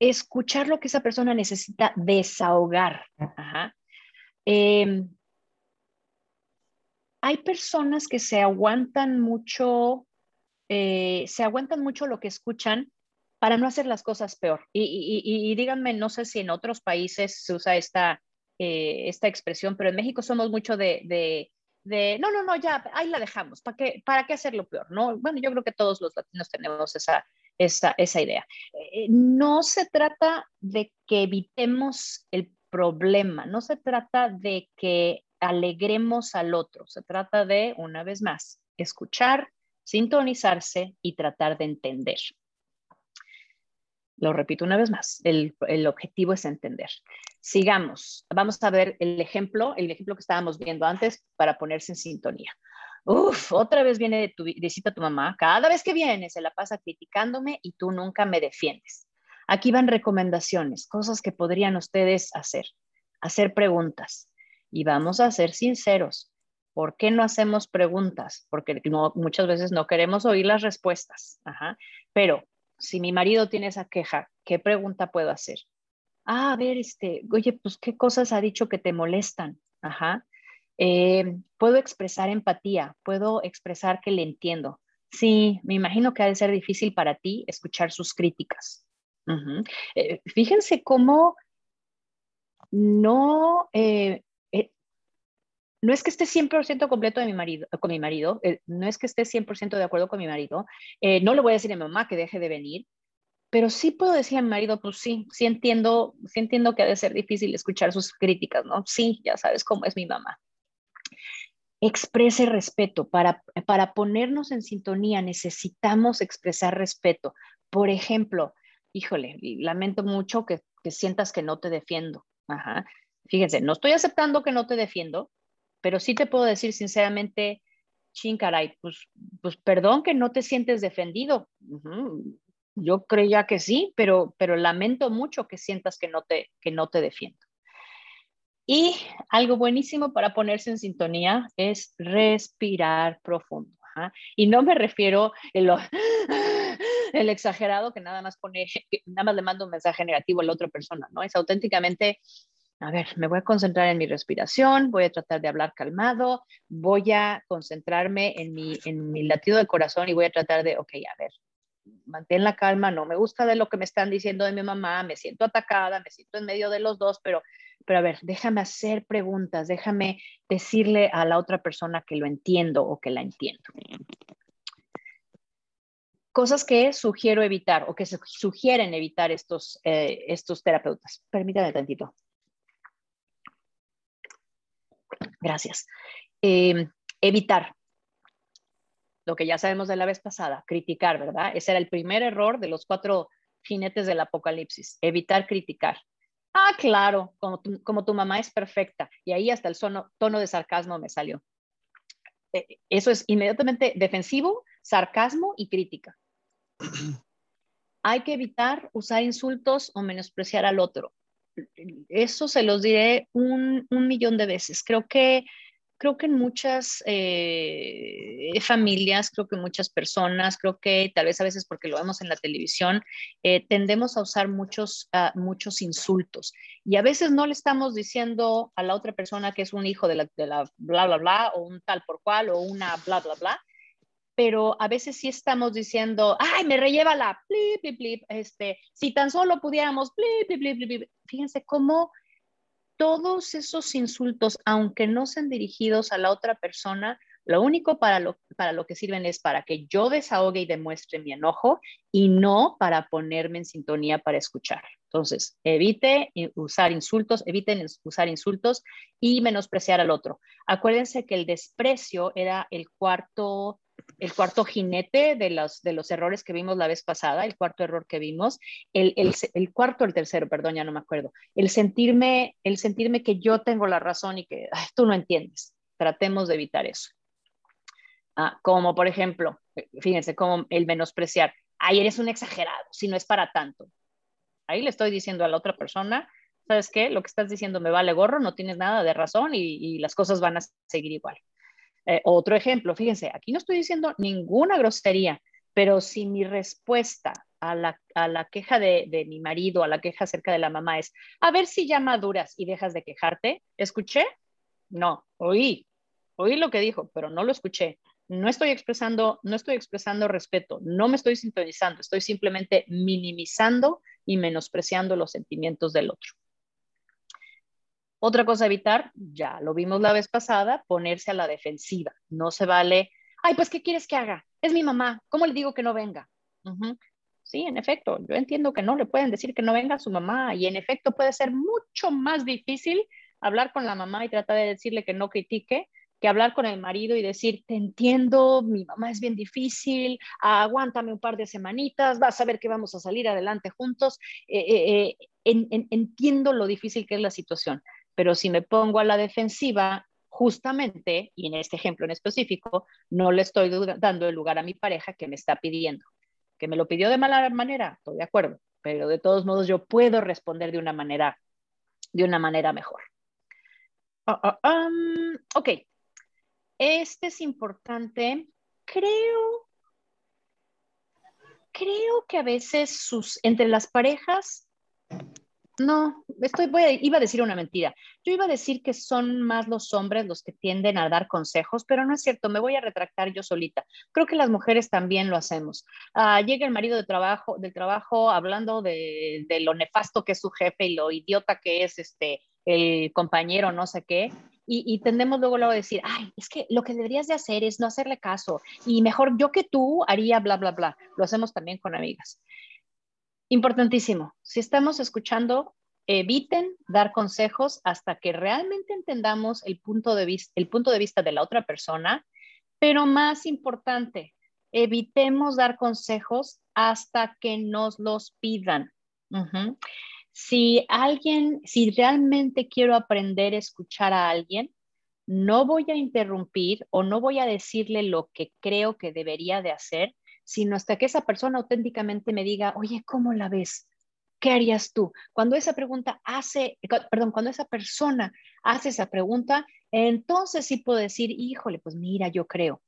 escuchar lo que esa persona necesita desahogar. Em, hay personas que se aguantan mucho, eh, se aguantan mucho lo que escuchan para no hacer las cosas peor. Y, díganme, no sé si en otros países se usa esta, eh, esta expresión, pero en México somos mucho de, de no, no, no, ya, ahí la dejamos, ¿para qué, para qué hacerlo peor? ¿no? Bueno, yo creo que todos los latinos tenemos esa, esa, esa idea. Eh, no se trata de que evitemos el problema, no se trata de que alegremos al otro, se trata de, una vez más, escuchar, sintonizarse y tratar de entender. Lo repito una vez más, el, el, objetivo es entender. Sigamos, vamos a ver el ejemplo, el ejemplo que estábamos viendo antes para ponerse en sintonía. Uf, otra vez viene de tu visita tu mamá, cada vez que viene se la pasa criticándome y tú nunca me defiendes. Aquí van recomendaciones, cosas que podrían ustedes hacer, hacer preguntas. Y vamos a ser sinceros, ¿por qué no hacemos preguntas? Porque muchas veces no queremos oír las respuestas. Ajá. Pero si mi marido tiene esa queja, ¿qué pregunta puedo hacer? Ah, a ver, este, oye, pues qué cosas ha dicho que te molestan. Ajá. Eh, puedo expresar empatía, puedo expresar que le entiendo. Sí, me imagino que ha de ser difícil para ti escuchar sus críticas. Eh, fíjense cómo no eh, no es que esté 100% completo de mi marido, con mi marido, no es que esté 100% de acuerdo con mi marido, no le voy a decir a mi mamá que deje de venir, pero sí puedo decir a mi marido, pues sí, sí entiendo, sí entiendo que ha de ser difícil escuchar sus críticas, ¿no? Sí, ya sabes cómo es mi mamá. Exprese respeto. Para, para ponernos en sintonía necesitamos expresar respeto. Por ejemplo, híjole, lamento mucho que, que sientas que no te defiendo. Ajá. Fíjense, no estoy aceptando que no te defiendo, pero sí te puedo decir sinceramente, chin pues, pues perdón que no te sientes defendido. Yo creía que sí, pero, pero lamento mucho que sientas que no te, que no te defiendo. Y algo buenísimo para ponerse en sintonía es respirar profundo. Y no me refiero el, exagerado que nada más pone, nada más le manda un mensaje negativo a la otra persona, ¿no? Es auténticamente a ver, me voy a concentrar en mi respiración, voy a tratar de hablar calmado, voy a concentrarme en mi, en mi latido del corazón y voy a tratar de, ok, a ver, mantén la calma, no me gusta de lo que me están diciendo de mi mamá, me siento atacada, me siento en medio de los dos, pero, pero a ver, déjame hacer preguntas, déjame decirle a la otra persona que lo entiendo o que la entiendo. Cosas que sugiero evitar o que sugieren evitar estos, eh, estos terapeutas. Permítame tantito. Gracias. Em, evitar lo que ya sabemos de la vez pasada, criticar, ¿verdad? Ese era el primer error de los cuatro jinetes del apocalipsis, evitar criticar. Ah, claro, como tu, mamá es perfecta. Y ahí hasta el tono de sarcasmo me salió. E, eso es inmediatamente defensivo, sarcasmo y crítica. Hay que evitar usar insultos o menospreciar al otro eso se los diré un, millón de veces. Creo que, creo que en muchas eh, familias, creo que muchas personas, creo que tal vez a veces porque lo vemos en la televisión, eh, tendemos a usar muchos, ah, muchos insultos. Y a veces no le estamos diciendo a la otra persona que es un hijo de la, de la bla, bla, bla, o un tal por cual, o una bla, bla, bla, pero a veces sí estamos diciendo, ay, me relleva la plip, plip, este, si tan solo pudiéramos, plip, plip, plip, plip. Fíjense cómo todos esos insultos, aunque no sean dirigidos a la otra persona, lo único para lo, para lo que sirven es para que yo desahogue y demuestre mi enojo y no para ponerme en sintonía para escuchar. Entonces, evite usar insultos, eviten usar insultos y menospreciar al otro. Acuérdense que el desprecio era el cuarto el cuarto jinete de los, de los errores que vimos la vez pasada, el cuarto error que vimos, el, el, el cuarto, el tercero, perdón, ya no me acuerdo, el sentirme, el sentirme que yo tengo la razón y que tú no entiendes. Tratemos de evitar eso. Ah, como por ejemplo, fíjense, como el menospreciar, ay, eres un exagerado, si no es para tanto. Ahí le estoy diciendo a la otra persona, ¿sabes qué? Lo que estás diciendo me vale gorro, no tienes nada de razón y, y las cosas van a seguir igual. Eh, otro ejemplo, fíjense, aquí no estoy diciendo ninguna grosería, pero si mi respuesta a la, a la queja de, de, mi marido, a la queja acerca de la mamá es, a ver si ya maduras y dejas de quejarte, ¿escuché? No, oí, oí lo que dijo, pero no lo escuché. No estoy expresando, no estoy expresando respeto, no me estoy sintonizando, estoy simplemente minimizando y menospreciando los sentimientos del otro. Otra cosa a evitar, ya lo vimos la vez pasada, ponerse a la defensiva. No se vale, ay, pues, ¿qué quieres que haga? Es mi mamá, ¿cómo le digo que no venga? Sí, en efecto, yo entiendo que no le pueden decir que no venga a su mamá y en efecto puede ser mucho más difícil hablar con la mamá y tratar de decirle que no critique que hablar con el marido y decir, te entiendo, mi mamá es bien difícil, aguántame un par de semanitas, vas a ver que vamos a salir adelante juntos. Eh, eh, eh, entiendo lo difícil que es la situación, pero si me pongo a la defensiva, justamente, y en este ejemplo en específico, no le estoy dando el lugar a mi pareja que me está pidiendo. Que me lo pidió de mala manera, estoy de acuerdo, pero de todos modos yo puedo responder de una manera, de una manera mejor. Ah, ok, este es importante. Creo, creo que a veces sus, entre las parejas no, estoy, voy iba a decir una mentira. Yo iba a decir que son más los hombres los que tienden a dar consejos, pero no es cierto, me voy a retractar yo solita. Creo que las mujeres también lo hacemos. Ah, llega el marido de trabajo, del trabajo hablando de, lo nefasto que es su jefe y lo idiota que es este, el compañero, no sé qué. Y, y tendemos luego, luego a decir, ay, es que lo que deberías de hacer es no hacerle caso y mejor yo que tú haría bla, bla, bla. Lo hacemos también con amigas. Importantísimo, si estamos escuchando, eviten dar consejos hasta que realmente entendamos el punto de vista, el punto de, vista de la otra persona, pero más importante, evitemos dar consejos hasta que nos los pidan. Si alguien, si realmente quiero aprender a escuchar a alguien, no voy a interrumpir o no voy a decirle lo que creo que debería de hacer, sino hasta que esa persona auténticamente me diga, oye, ¿cómo la ves? ¿Qué harías tú? Cuando esa pregunta hace, perdón, cuando esa persona hace esa pregunta, entonces sí puedo decir, híjole, pues mira, yo creo.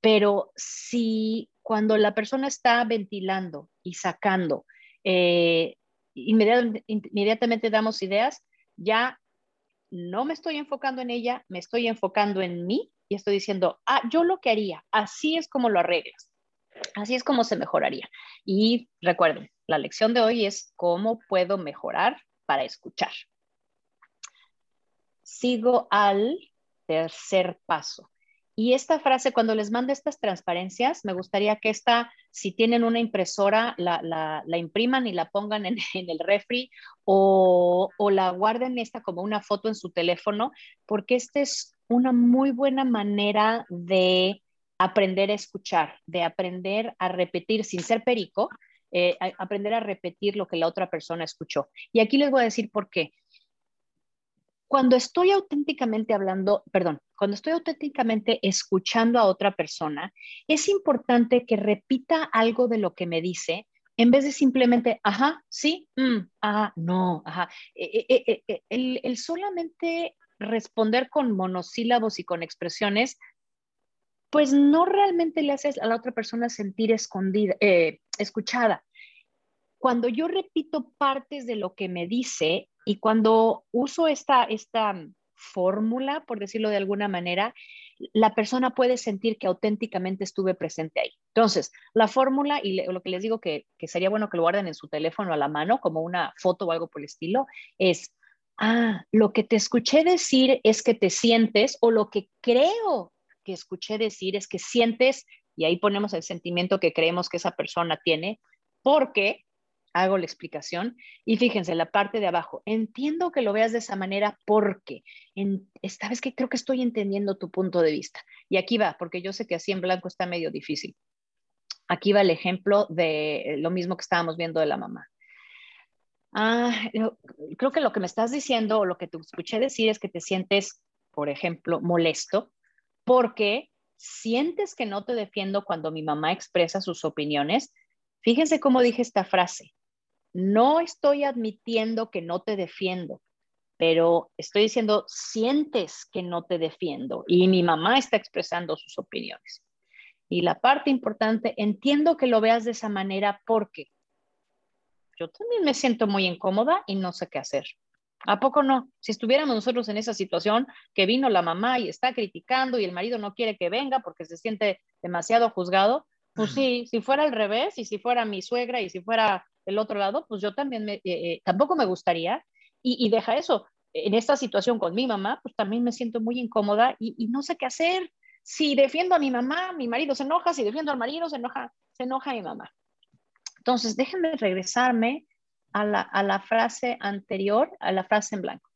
Pero si cuando la persona está ventilando y sacando, eh, inmediatamente, inmediatamente damos ideas, ya no me estoy enfocando en ella, me estoy enfocando en mí y estoy diciendo, ah, yo lo que haría, así es como lo arreglas. Así es como se mejoraría. Y recuerden, la lección de hoy es cómo puedo mejorar para escuchar. Sigo al tercer paso. Y esta frase, cuando les mande estas transparencias, me gustaría que esta, si tienen una impresora, la, impriman y la pongan en, el refri o, o, la guarden esta como una foto en su teléfono, porque esta es una muy buena manera de aprender a escuchar, de aprender a repetir sin ser perico, eh, aprender a repetir lo que la otra persona escuchó. Y aquí les voy a decir por qué. Cuando estoy auténticamente hablando, perdón, cuando estoy auténticamente escuchando a otra persona, es importante que repita algo de lo que me dice en vez de simplemente, ajá, sí, mm, ajá, no, ajá. E, e, e, el solamente responder con monosílabos y con expresiones pues no realmente le haces a la otra persona sentir escondida, eh, escuchada. Cuando yo repito partes de lo que me dice y cuando uso esta, esta fórmula, por decirlo de alguna manera, la persona puede sentir que auténticamente estuve presente ahí. Entonces, la fórmula y lo que les digo que, que sería bueno que lo guarden en su teléfono a la mano, como una foto o algo por el estilo, es, ah, lo que te escuché decir es que te sientes o lo que creo que escuché decir es que sientes, y ahí ponemos el sentimiento que creemos que esa persona tiene, porque hago la explicación y fíjense, la parte de abajo, entiendo que lo veas de esa manera porque en, esta vez que creo que estoy entendiendo tu punto de vista. Y aquí va, porque yo sé que así en blanco está medio difícil. Aquí va el ejemplo de lo mismo que estábamos viendo de la mamá. Ah, creo que lo que me estás diciendo o lo que te escuché decir es que te sientes, por ejemplo, molesto porque sientes que no te defiendo cuando mi mamá expresa sus opiniones. Fíjense cómo dije esta frase. No estoy admitiendo que no te defiendo, pero estoy diciendo, sientes que no te defiendo y mi mamá está expresando sus opiniones. Y la parte importante, entiendo que lo veas de esa manera porque yo también me siento muy incómoda y no sé qué hacer. ¿A poco no? Si estuviéramos nosotros en esa situación, que vino la mamá y está criticando y el marido no quiere que venga porque se siente demasiado juzgado, pues sí, si fuera al revés y si fuera mi suegra y si fuera el otro lado, pues yo también me, eh, eh, tampoco me gustaría. Y, deja eso, en esta situación con mi mamá, pues también me siento muy incómoda y, y no sé qué hacer si defiendo a mi mamá, mi marido se enoja, si defiendo al marido, se enoja, se enoja mi mamá. Entonces, déjenme regresarme a la, frase anterior, a la frase en blanco.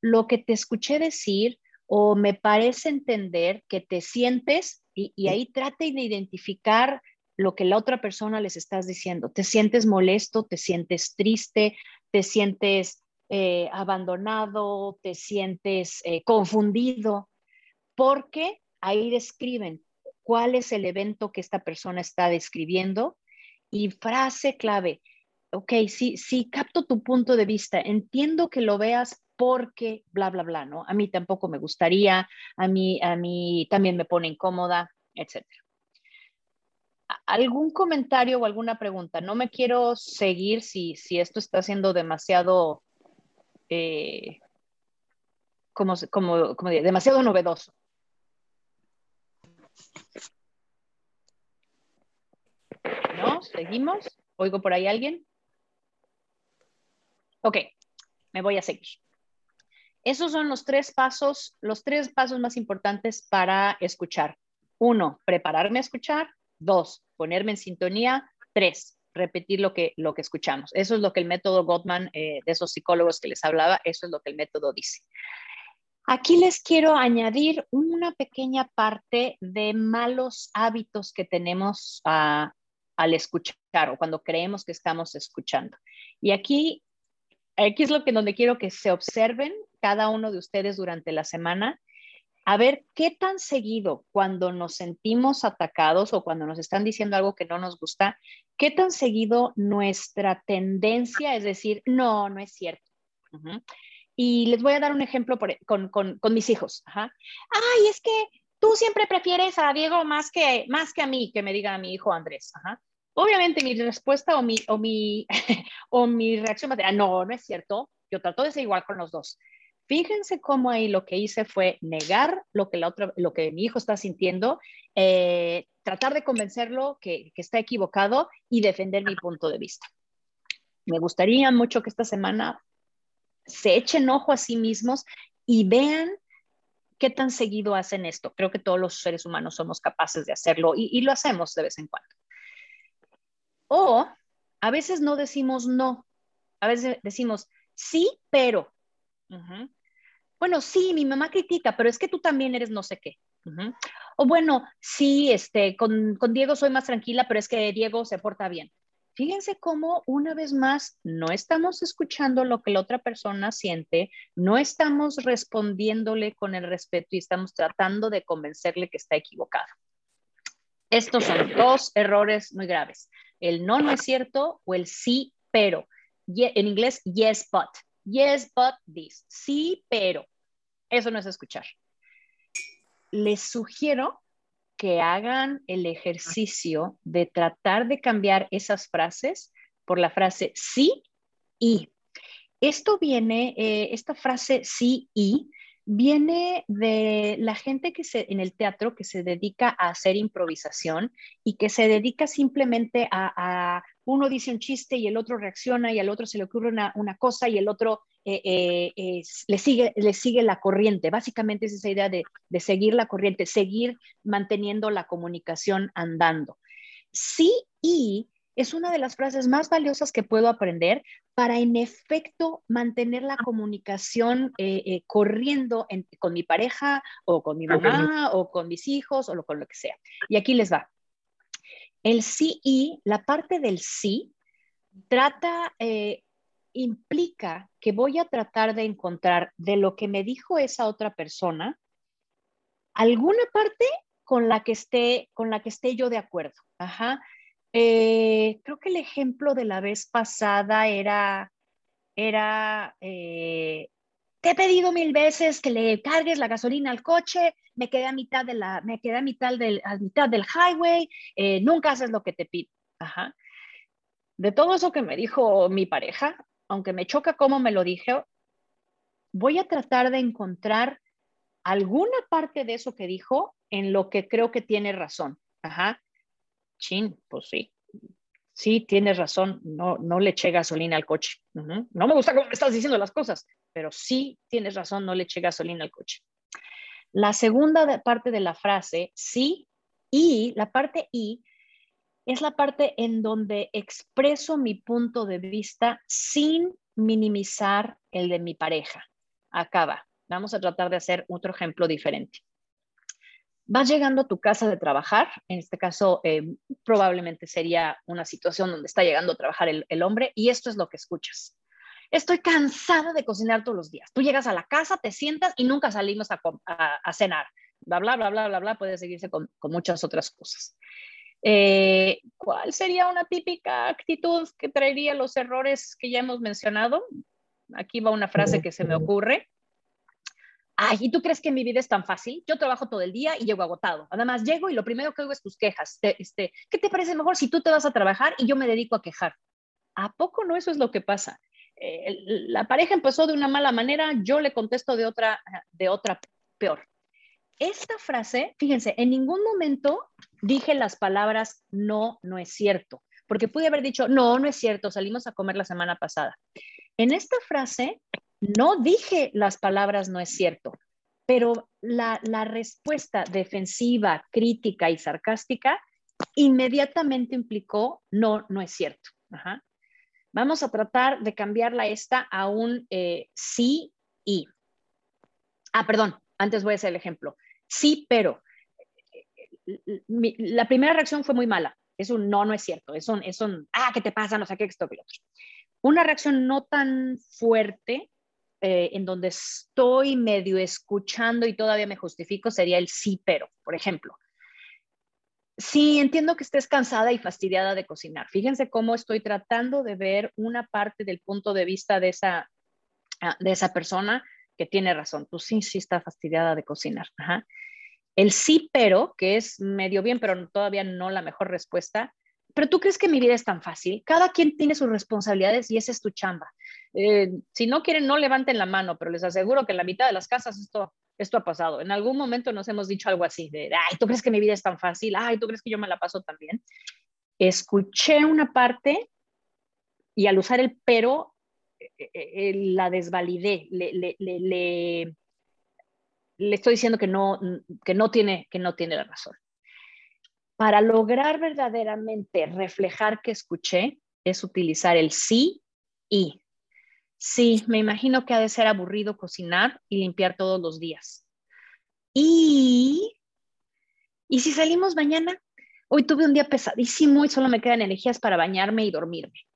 Lo que te escuché decir o me parece entender que te sientes, y, ahí trate de identificar lo que la otra persona les estás diciendo. Te sientes molesto, te sientes triste, te sientes eh, abandonado, te sientes eh, confundido, porque ahí describen cuál es el evento que esta persona está describiendo y frase clave. Ok, sí, sí, capto tu punto de vista, entiendo que lo veas porque bla, bla, bla, ¿no? A mí tampoco me gustaría, a mí, a mí también me pone incómoda, etc. ¿Algún comentario o alguna pregunta? No me quiero seguir si, si esto está siendo demasiado, eh, como, como, como demasiado novedoso. ¿No? ¿Seguimos? ¿Oigo por ahí alguien? Ok, me voy a seguir. Esos son los tres pasos, los tres pasos más importantes para escuchar. Uno, prepararme a escuchar. Dos, ponerme en sintonía. Tres, repetir lo que, lo que escuchamos. Eso es lo que el método Gottman, eh, de esos psicólogos que les hablaba, eso es lo que el método dice. Aquí les quiero añadir una pequeña parte de malos hábitos que tenemos ah, al escuchar o cuando creemos que estamos escuchando. Y aquí, aquí es lo que donde quiero que se observen cada uno de ustedes durante la semana, a ver qué tan seguido cuando nos sentimos atacados o cuando nos están diciendo algo que no nos gusta, qué tan seguido nuestra tendencia es decir, no, no es cierto. Y les voy a dar un ejemplo con, con, con, mis hijos. Ajá. Ay, es que tú siempre prefieres a Diego más que, más que a mí, que me diga a mi hijo Andrés. Ajá. Obviamente mi respuesta o mi, o mi, o mi reacción va a ser, no, no es cierto. Yo trato de ser igual con los dos. Fíjense cómo ahí lo que hice fue negar lo que, la otra, lo que mi hijo está sintiendo, eh, tratar de convencerlo que, que está equivocado y defender mi punto de vista. Me gustaría mucho que esta semana se echen ojo a sí mismos y vean qué tan seguido hacen esto. Creo que todos los seres humanos somos capaces de hacerlo y, lo hacemos de vez en cuando. O a veces no decimos no, a veces decimos sí, pero. Bueno, sí, mi mamá critica, pero es que tú también eres no sé qué. O bueno, sí, este, con, con Diego soy más tranquila, pero es que Diego se porta bien. Fíjense cómo una vez más no estamos escuchando lo que la otra persona siente, no estamos respondiéndole con el respeto y estamos tratando de convencerle que está equivocado. Estos son dos errores muy graves. El no no es cierto o el sí, pero. En inglés, yes, but. Yes, but this. Sí, pero. Eso no es escuchar. Les sugiero que hagan el ejercicio de tratar de cambiar esas frases por la frase sí y. Esto viene, eh, esta frase sí y, viene de la gente que se, en el teatro que se dedica a hacer improvisación y que se dedica simplemente a, uno dice un chiste y el otro reacciona y al otro se le ocurre una, cosa y el otro eh, eh, le, sigue, le sigue la corriente. Básicamente es esa idea de, de seguir la corriente, seguir manteniendo la comunicación andando. Sí y es una de las frases más valiosas que puedo aprender para en efecto mantener la comunicación eh, eh, corriendo con mi pareja o con mi mamá o con mis hijos o con lo que sea. Y aquí les va. El sí y, la parte del sí, trata, eh, implica que voy a tratar de encontrar de lo que me dijo esa otra persona alguna parte con la que esté, con la que esté yo de acuerdo. Ajá. Eh, creo que el ejemplo de la vez pasada era, era, eh, te he pedido mil veces que le cargues la gasolina al coche, me quedé a mitad, de la, me quedé a mitad, del, a mitad del highway, eh, nunca haces lo que te pido. Ajá. De todo eso que me dijo mi pareja, aunque me choca cómo me lo dije, voy a tratar de encontrar alguna parte de eso que dijo en lo que creo que tiene razón. Ajá. Chin, pues sí. Sí, tienes razón, no, no le eché gasolina al coche. No me gusta cómo me estás diciendo las cosas, pero sí tienes razón, no le eché gasolina al coche. La segunda parte de la frase, sí, y la parte y es la parte en donde expreso mi punto de vista sin minimizar el de mi pareja. Acaba. Vamos a tratar de hacer otro ejemplo diferente vas llegando a tu casa de trabajar, en este caso eh, probablemente sería una situación donde está llegando a trabajar el, hombre y esto es lo que escuchas. Estoy cansada de cocinar todos los días. Tú llegas a la casa, te sientas y nunca salimos a, cenar. Bla, bla, bla, bla, bla, bla, puede seguirse con, muchas otras cosas. Eh, ¿Cuál sería una típica actitud que traería los errores que ya hemos mencionado? Aquí va una frase que se me ocurre ay, ¿y tú crees que mi vida es tan fácil? Yo trabajo todo el día y llego agotado. Además, llego y lo primero que oigo es tus quejas. este, ¿Qué te parece mejor si tú te vas a trabajar y yo me dedico a quejar? ¿A poco no eso es lo que pasa? Eh, la pareja empezó de una mala manera, yo le contesto de otra, de otra peor. Esta frase, fíjense, en ningún momento dije las palabras no, no es cierto, porque pude haber dicho no, no es cierto, salimos a comer la semana pasada. En esta frase no dije las palabras no es cierto, pero la, respuesta defensiva, crítica y sarcástica inmediatamente implicó no, no es cierto. Vamos a tratar de cambiarla esta a un eh, sí y. Ah, perdón, antes voy a hacer el ejemplo. Sí, pero. la primera reacción fue muy mala. Es un no, no es cierto. Es un, es un, ah, ¿qué te pasa? No sé qué, esto, que otro. Una reacción no tan fuerte eh, en donde estoy medio escuchando y todavía me justifico sería el sí, pero, por ejemplo. Sí, entiendo que estés cansada y fastidiada de cocinar. Fíjense cómo estoy tratando de ver una parte del punto de vista de esa, ah, de esa persona que tiene razón. Tú sí, sí está fastidiada de cocinar. El sí, pero, que es medio bien, pero todavía no la mejor respuesta, pero tú crees que mi vida es tan fácil. Cada quien tiene sus responsabilidades y esa es tu chamba. Eh, si no quieren, no levanten la mano, pero les aseguro que en la mitad de las casas esto, esto ha pasado. En algún momento nos hemos dicho algo así de, ay, ¿tú crees que mi vida es tan fácil? Ay, ¿tú crees que yo me la paso tan bien? Escuché una parte y al usar el pero, eh, eh, la desvalidé, le, le, le, le, estoy diciendo que no, que no, tiene, que no tiene la razón para lograr verdaderamente reflejar que escuché, es utilizar el sí y. Sí, me imagino que ha de ser aburrido cocinar y limpiar todos los días. Y, ¿y si salimos mañana? Hoy tuve un día pesadísimo y solo me quedan energías para bañarme y dormirme.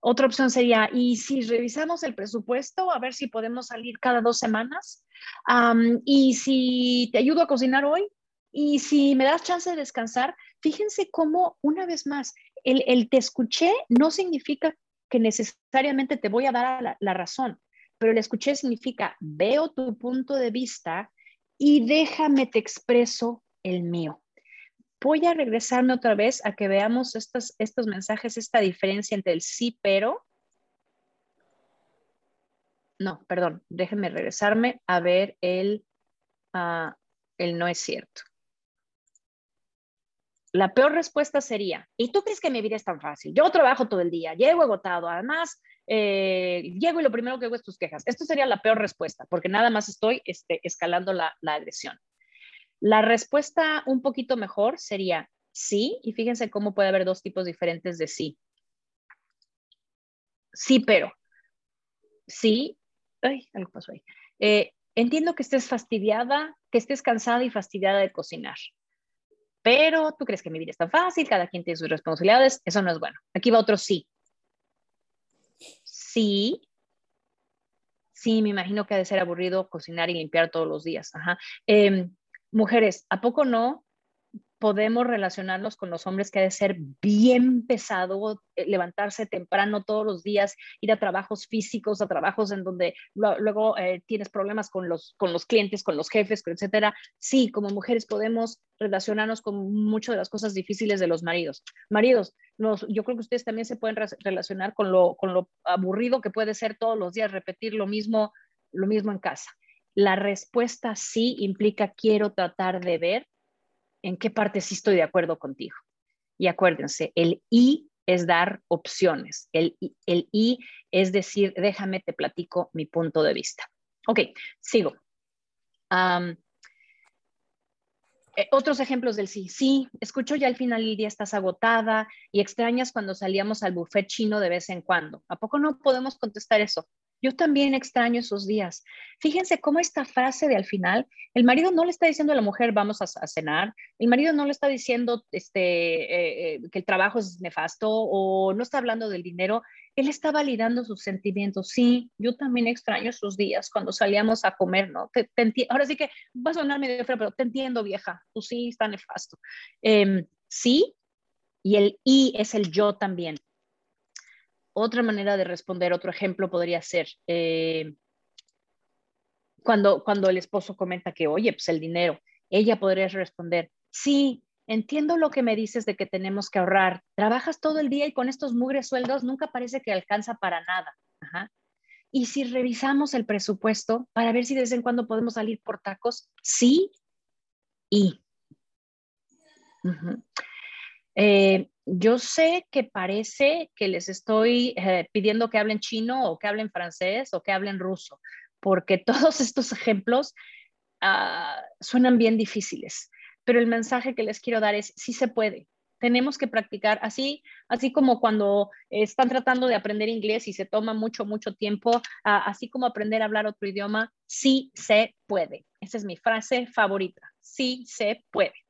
Otra opción sería, ¿y si revisamos el presupuesto a ver si podemos salir cada dos semanas? ¿Y si te ayudo a cocinar hoy? Y si me das chance de descansar, fíjense cómo, una vez más, el, te escuché no significa que necesariamente te voy a dar la, razón, pero el escuché significa veo tu punto de vista y déjame te expreso el mío. Voy a regresarme otra vez a que veamos estos, estos mensajes, esta diferencia entre el sí, pero. No, perdón, déjenme regresarme a ver el, ah, el no es cierto. La peor respuesta sería, ¿y tú crees que mi vida es tan fácil? Yo trabajo todo el día, llego agotado, además, eh, llego y lo primero que hago es tus quejas. Esto sería la peor respuesta, porque nada más estoy este, escalando la, agresión. La respuesta un poquito mejor sería, sí, y fíjense cómo puede haber dos tipos diferentes de sí. Sí, pero. Sí. Ay, algo pasó ahí. Eh, entiendo que estés fastidiada, que estés cansada y fastidiada de cocinar. Pero tú crees que mi vida es tan fácil, cada quien tiene sus responsabilidades, eso no es bueno. Aquí va otro sí. Sí. Sí, me imagino que ha de ser aburrido cocinar y limpiar todos los días. Ajá. Em, mujeres, ¿a poco no podemos relacionarnos con los hombres que ha de ser bien pesado eh, levantarse temprano todos los días, ir a trabajos físicos, a trabajos en donde luego eh, tienes problemas con los, con los clientes, con los jefes, etcétera. Sí, como mujeres podemos relacionarnos con muchas de las cosas difíciles de los maridos. Maridos, yo creo que ustedes también se pueden relacionar con lo, con lo aburrido que puede ser todos los días repetir lo mismo, lo mismo en casa. La respuesta sí implica quiero tratar de ver en qué parte sí estoy de acuerdo contigo. Y acuérdense, el y es dar opciones. El, el y es decir, déjame te platico mi punto de vista. Ok, sigo. Eh, otros ejemplos del sí. Sí, escucho ya al final del día estás agotada y extrañas cuando salíamos al buffet chino de vez en cuando. ¿A poco no podemos contestar eso? Yo también extraño esos días. Fíjense cómo esta frase de al final, el marido no le está diciendo a la mujer vamos a, cenar, el marido no le está diciendo este, eh, eh, que el trabajo es nefasto o no está hablando del dinero, él está validando sus sentimientos. Sí, yo también extraño esos días cuando salíamos a comer, ¿no? Ahora sí que va a sonar medio feo, pero te entiendo, vieja, tú sí está nefasto. Em, sí, y el y es el yo también. Otra manera de responder, otro ejemplo podría ser eh, cuando, cuando el esposo comenta que, oye, pues el dinero, ella podría responder, sí, entiendo lo que me dices de que tenemos que ahorrar. Trabajas todo el día y con estos mugres sueldos nunca parece que alcanza para nada. Y si revisamos el presupuesto para ver si de vez en cuando podemos salir por tacos, sí y. Eh, yo sé que parece que les estoy eh, pidiendo que hablen chino o que hablen francés o que hablen ruso, porque todos estos ejemplos ah, suenan bien difíciles, pero el mensaje que les quiero dar es, sí se puede. Tenemos que practicar así, así como cuando están tratando de aprender inglés y se toma mucho, mucho tiempo, ah, así como aprender a hablar otro idioma, sí se puede. Esa es mi frase favorita, sí se puede.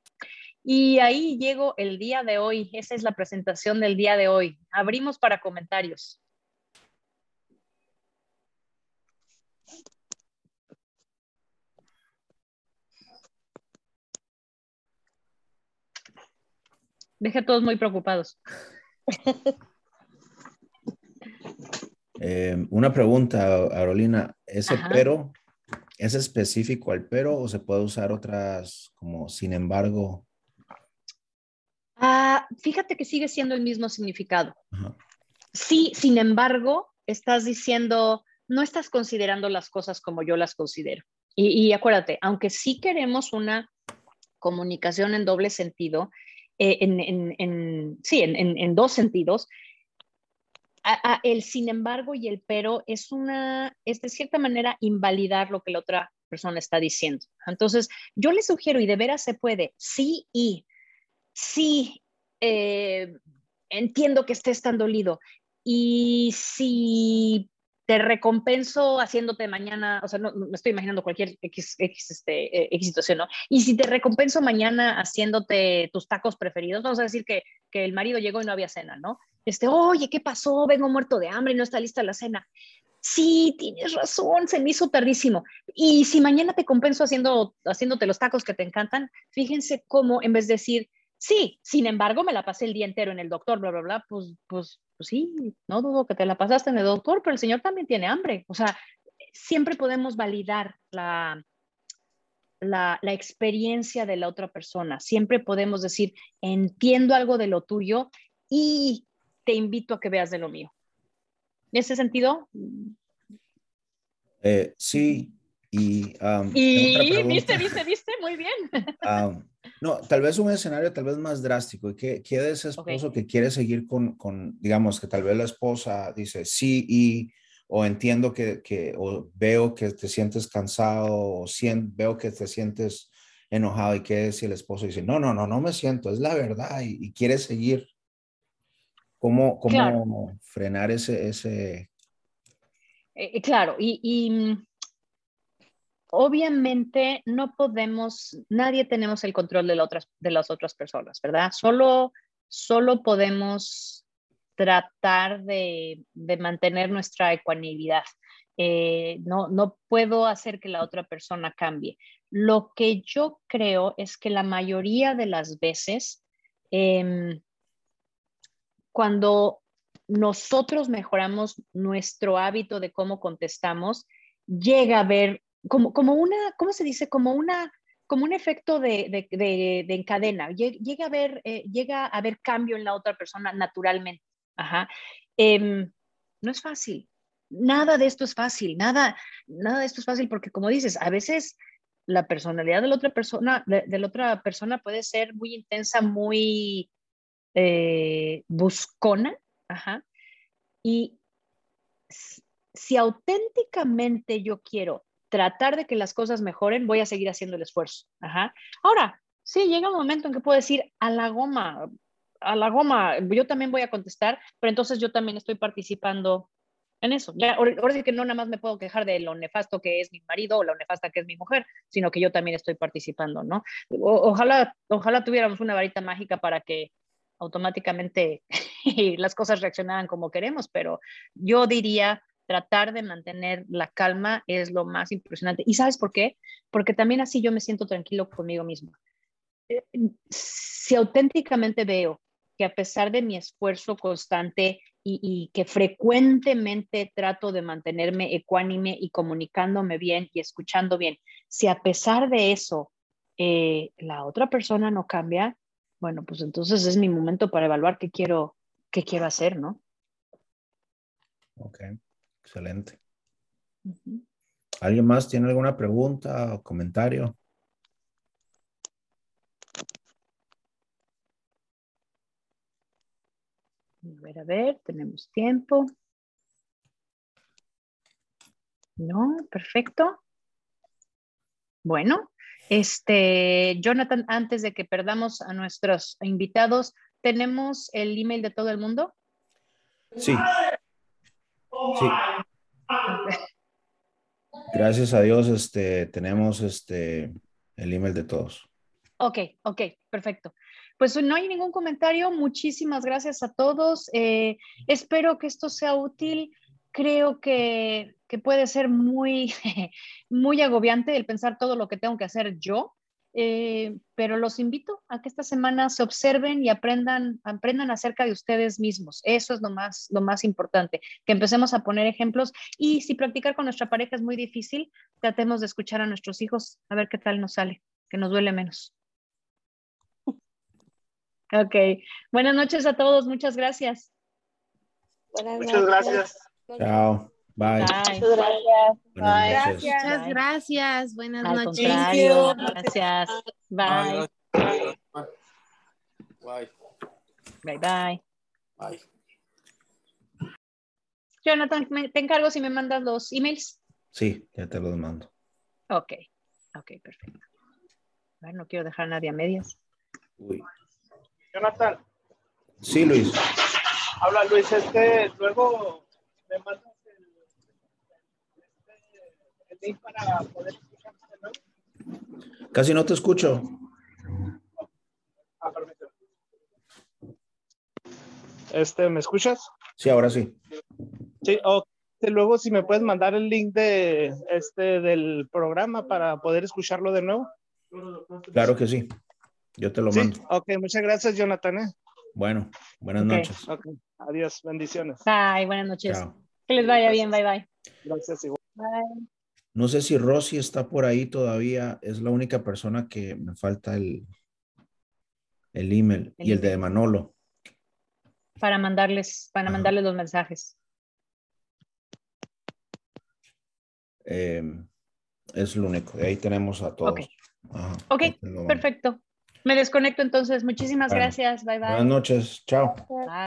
Y ahí llego el día de hoy. Esa es la presentación del día de hoy. Abrimos para comentarios. Deje a todos muy preocupados. Eh, una pregunta, Carolina. ¿Ese pero es específico al pero o se puede usar otras como sin embargo? Fíjate que sigue siendo el mismo significado. Sí, sin embargo, estás diciendo, no estás considerando las cosas como yo las considero. Y, acuérdate, aunque sí queremos una comunicación en doble sentido, eh, en, sí, en, dos sentidos, el sin embargo y el pero es una, es de cierta manera invalidar lo que la otra persona está diciendo. Entonces, yo le sugiero, y de veras se puede, sí y, sí, eh, entiendo que estés tan dolido y si te recompenso haciéndote mañana, o sea, no, me estoy imaginando cualquier X, este, eh, situación, ¿no? Y si te recompenso mañana haciéndote tus tacos preferidos, vamos a decir que, que, el marido llegó y no había cena, ¿no? Este, oye, ¿qué pasó? Vengo muerto de hambre y no está lista la cena. Sí, tienes razón, se me hizo tardísimo. Y si mañana te compenso haciendo, haciéndote los tacos que te encantan, fíjense cómo en vez de decir, Sí, sin embargo, me la pasé el día entero en el doctor, bla, bla, bla, pues, pues, pues sí, no dudo que te la pasaste en el doctor, pero el señor también tiene hambre. O sea, siempre podemos validar la, la, la, experiencia de la otra persona. Siempre podemos decir, entiendo algo de lo tuyo y te invito a que veas de lo mío. ¿En ese sentido? Eh, sí, y... y viste, viste, viste, muy bien. No, tal vez un escenario tal vez más drástico. ¿Qué, qué de ese esposo que quiere seguir con, con, digamos, que tal vez la esposa dice sí y, o entiendo que, que o veo que te sientes cansado, o veo que te sientes enojado y qué si el esposo dice, no, no, no, no me siento, es la verdad y, quiere seguir. ¿Cómo, cómo frenar ese... ese... Eh, eh, claro, y, mm, obviamente no podemos, nadie tenemos el control de, otras, de las otras personas, ¿verdad? Solo, solo podemos tratar de, de mantener nuestra ecuanimidad. Eh, no, no puedo hacer que la otra persona cambie. Lo que yo creo es que la mayoría de las veces, em, cuando nosotros mejoramos nuestro hábito de cómo contestamos, llega a haber como, como una, ¿cómo se dice? Como una como un efecto de, de, de, encadena, llega a, haber, eh, llega a haber cambio en la otra persona naturalmente. Ajá. Em, no es fácil, nada de esto es fácil, nada, nada de esto es fácil porque como dices, a veces la personalidad de la otra persona, de, la otra persona puede ser muy intensa, muy eh, buscona, ajá. Y si auténticamente yo quiero tratar de que las cosas mejoren, voy a seguir haciendo el esfuerzo. Ahora, sí, llega un momento en que puedo decir a la goma, a la goma, yo también voy a contestar, pero entonces yo también estoy participando en eso. Ya, ahora, sí que no nada más me puedo quejar de lo nefasto que es mi marido o lo nefasta que es mi mujer, sino que yo también estoy participando, ¿no? ojalá, ojalá tuviéramos una varita mágica para que automáticamente las cosas reaccionaran como queremos, pero yo diría tratar de mantener la calma es lo más impresionante. ¿Y sabes por qué? Porque también así yo me siento tranquilo conmigo mismo. Eh, si auténticamente veo que a pesar de mi esfuerzo constante y, que frecuentemente trato de mantenerme ecuánime y comunicándome bien y escuchando bien, si a pesar de eso eh, la otra persona no cambia, bueno, pues entonces es mi momento para evaluar qué quiero, qué quiero hacer, ¿no? Ok, excelente. ¿Alguien más tiene alguna pregunta o comentario? A ver, a ver, tenemos tiempo. No, perfecto. Bueno, este, Jonathan, antes de que perdamos a nuestros invitados, ¿tenemos el email de todo el mundo? Sí. Sí. Gracias a Dios, este, tenemos este, el email de todos. Ok, ok, perfecto. Pues no hay ningún comentario. Muchísimas gracias a todos. Eh, espero que esto sea útil. Creo que, puede ser muy, muy agobiante el pensar todo lo que tengo que hacer yo, eh, pero los invito a que esta semana se observen y aprendan, aprendan acerca de ustedes mismos. Eso es lo más, lo más importante, que empecemos a poner ejemplos y si practicar con nuestra pareja es muy difícil, tratemos de escuchar a nuestros hijos, a ver qué tal nos sale, que nos duele menos. Ok. Buenas noches a todos. Muchas gracias. Buenas Muchas gracias. Chao. Bye. Muchas gracias. Bye. Muchas gracias. Buenas noches. Gracias. Bye. Bye. Bye. Bye. Bye. Jonathan, te encargo si me mandas los emails. Sí, ya te los mando. Ok, ok, perfecto. no quiero dejar a nadie a medias. Uy. Jonathan. Sí, Luis. Habla Luis, este, luego me mandas link para poder escuchar Casi no te escucho. Ah, este, ¿me escuchas? Sí, ahora sí. Sí, ok. Luego, si me puedes mandar el link de este del programa para poder escucharlo de nuevo. Claro que sí. Yo te lo mando. Ok, muchas gracias, Jonathan. ¿eh? Bueno, buenas noches. Adiós, bendiciones. Bye, buenas noches. Que les vaya bien, bye bye. Gracias, igual. Bye. No sé si Rosy está por ahí todavía. Es la única persona que me falta el, el email y el de Manolo. Para mandarles, para mandarles los mensajes. Em, es lo único. Ahí tenemos a todos. Ok, perfecto. Me desconecto entonces. Muchísimas gracias. Bye bye. Buenas noches. Chao.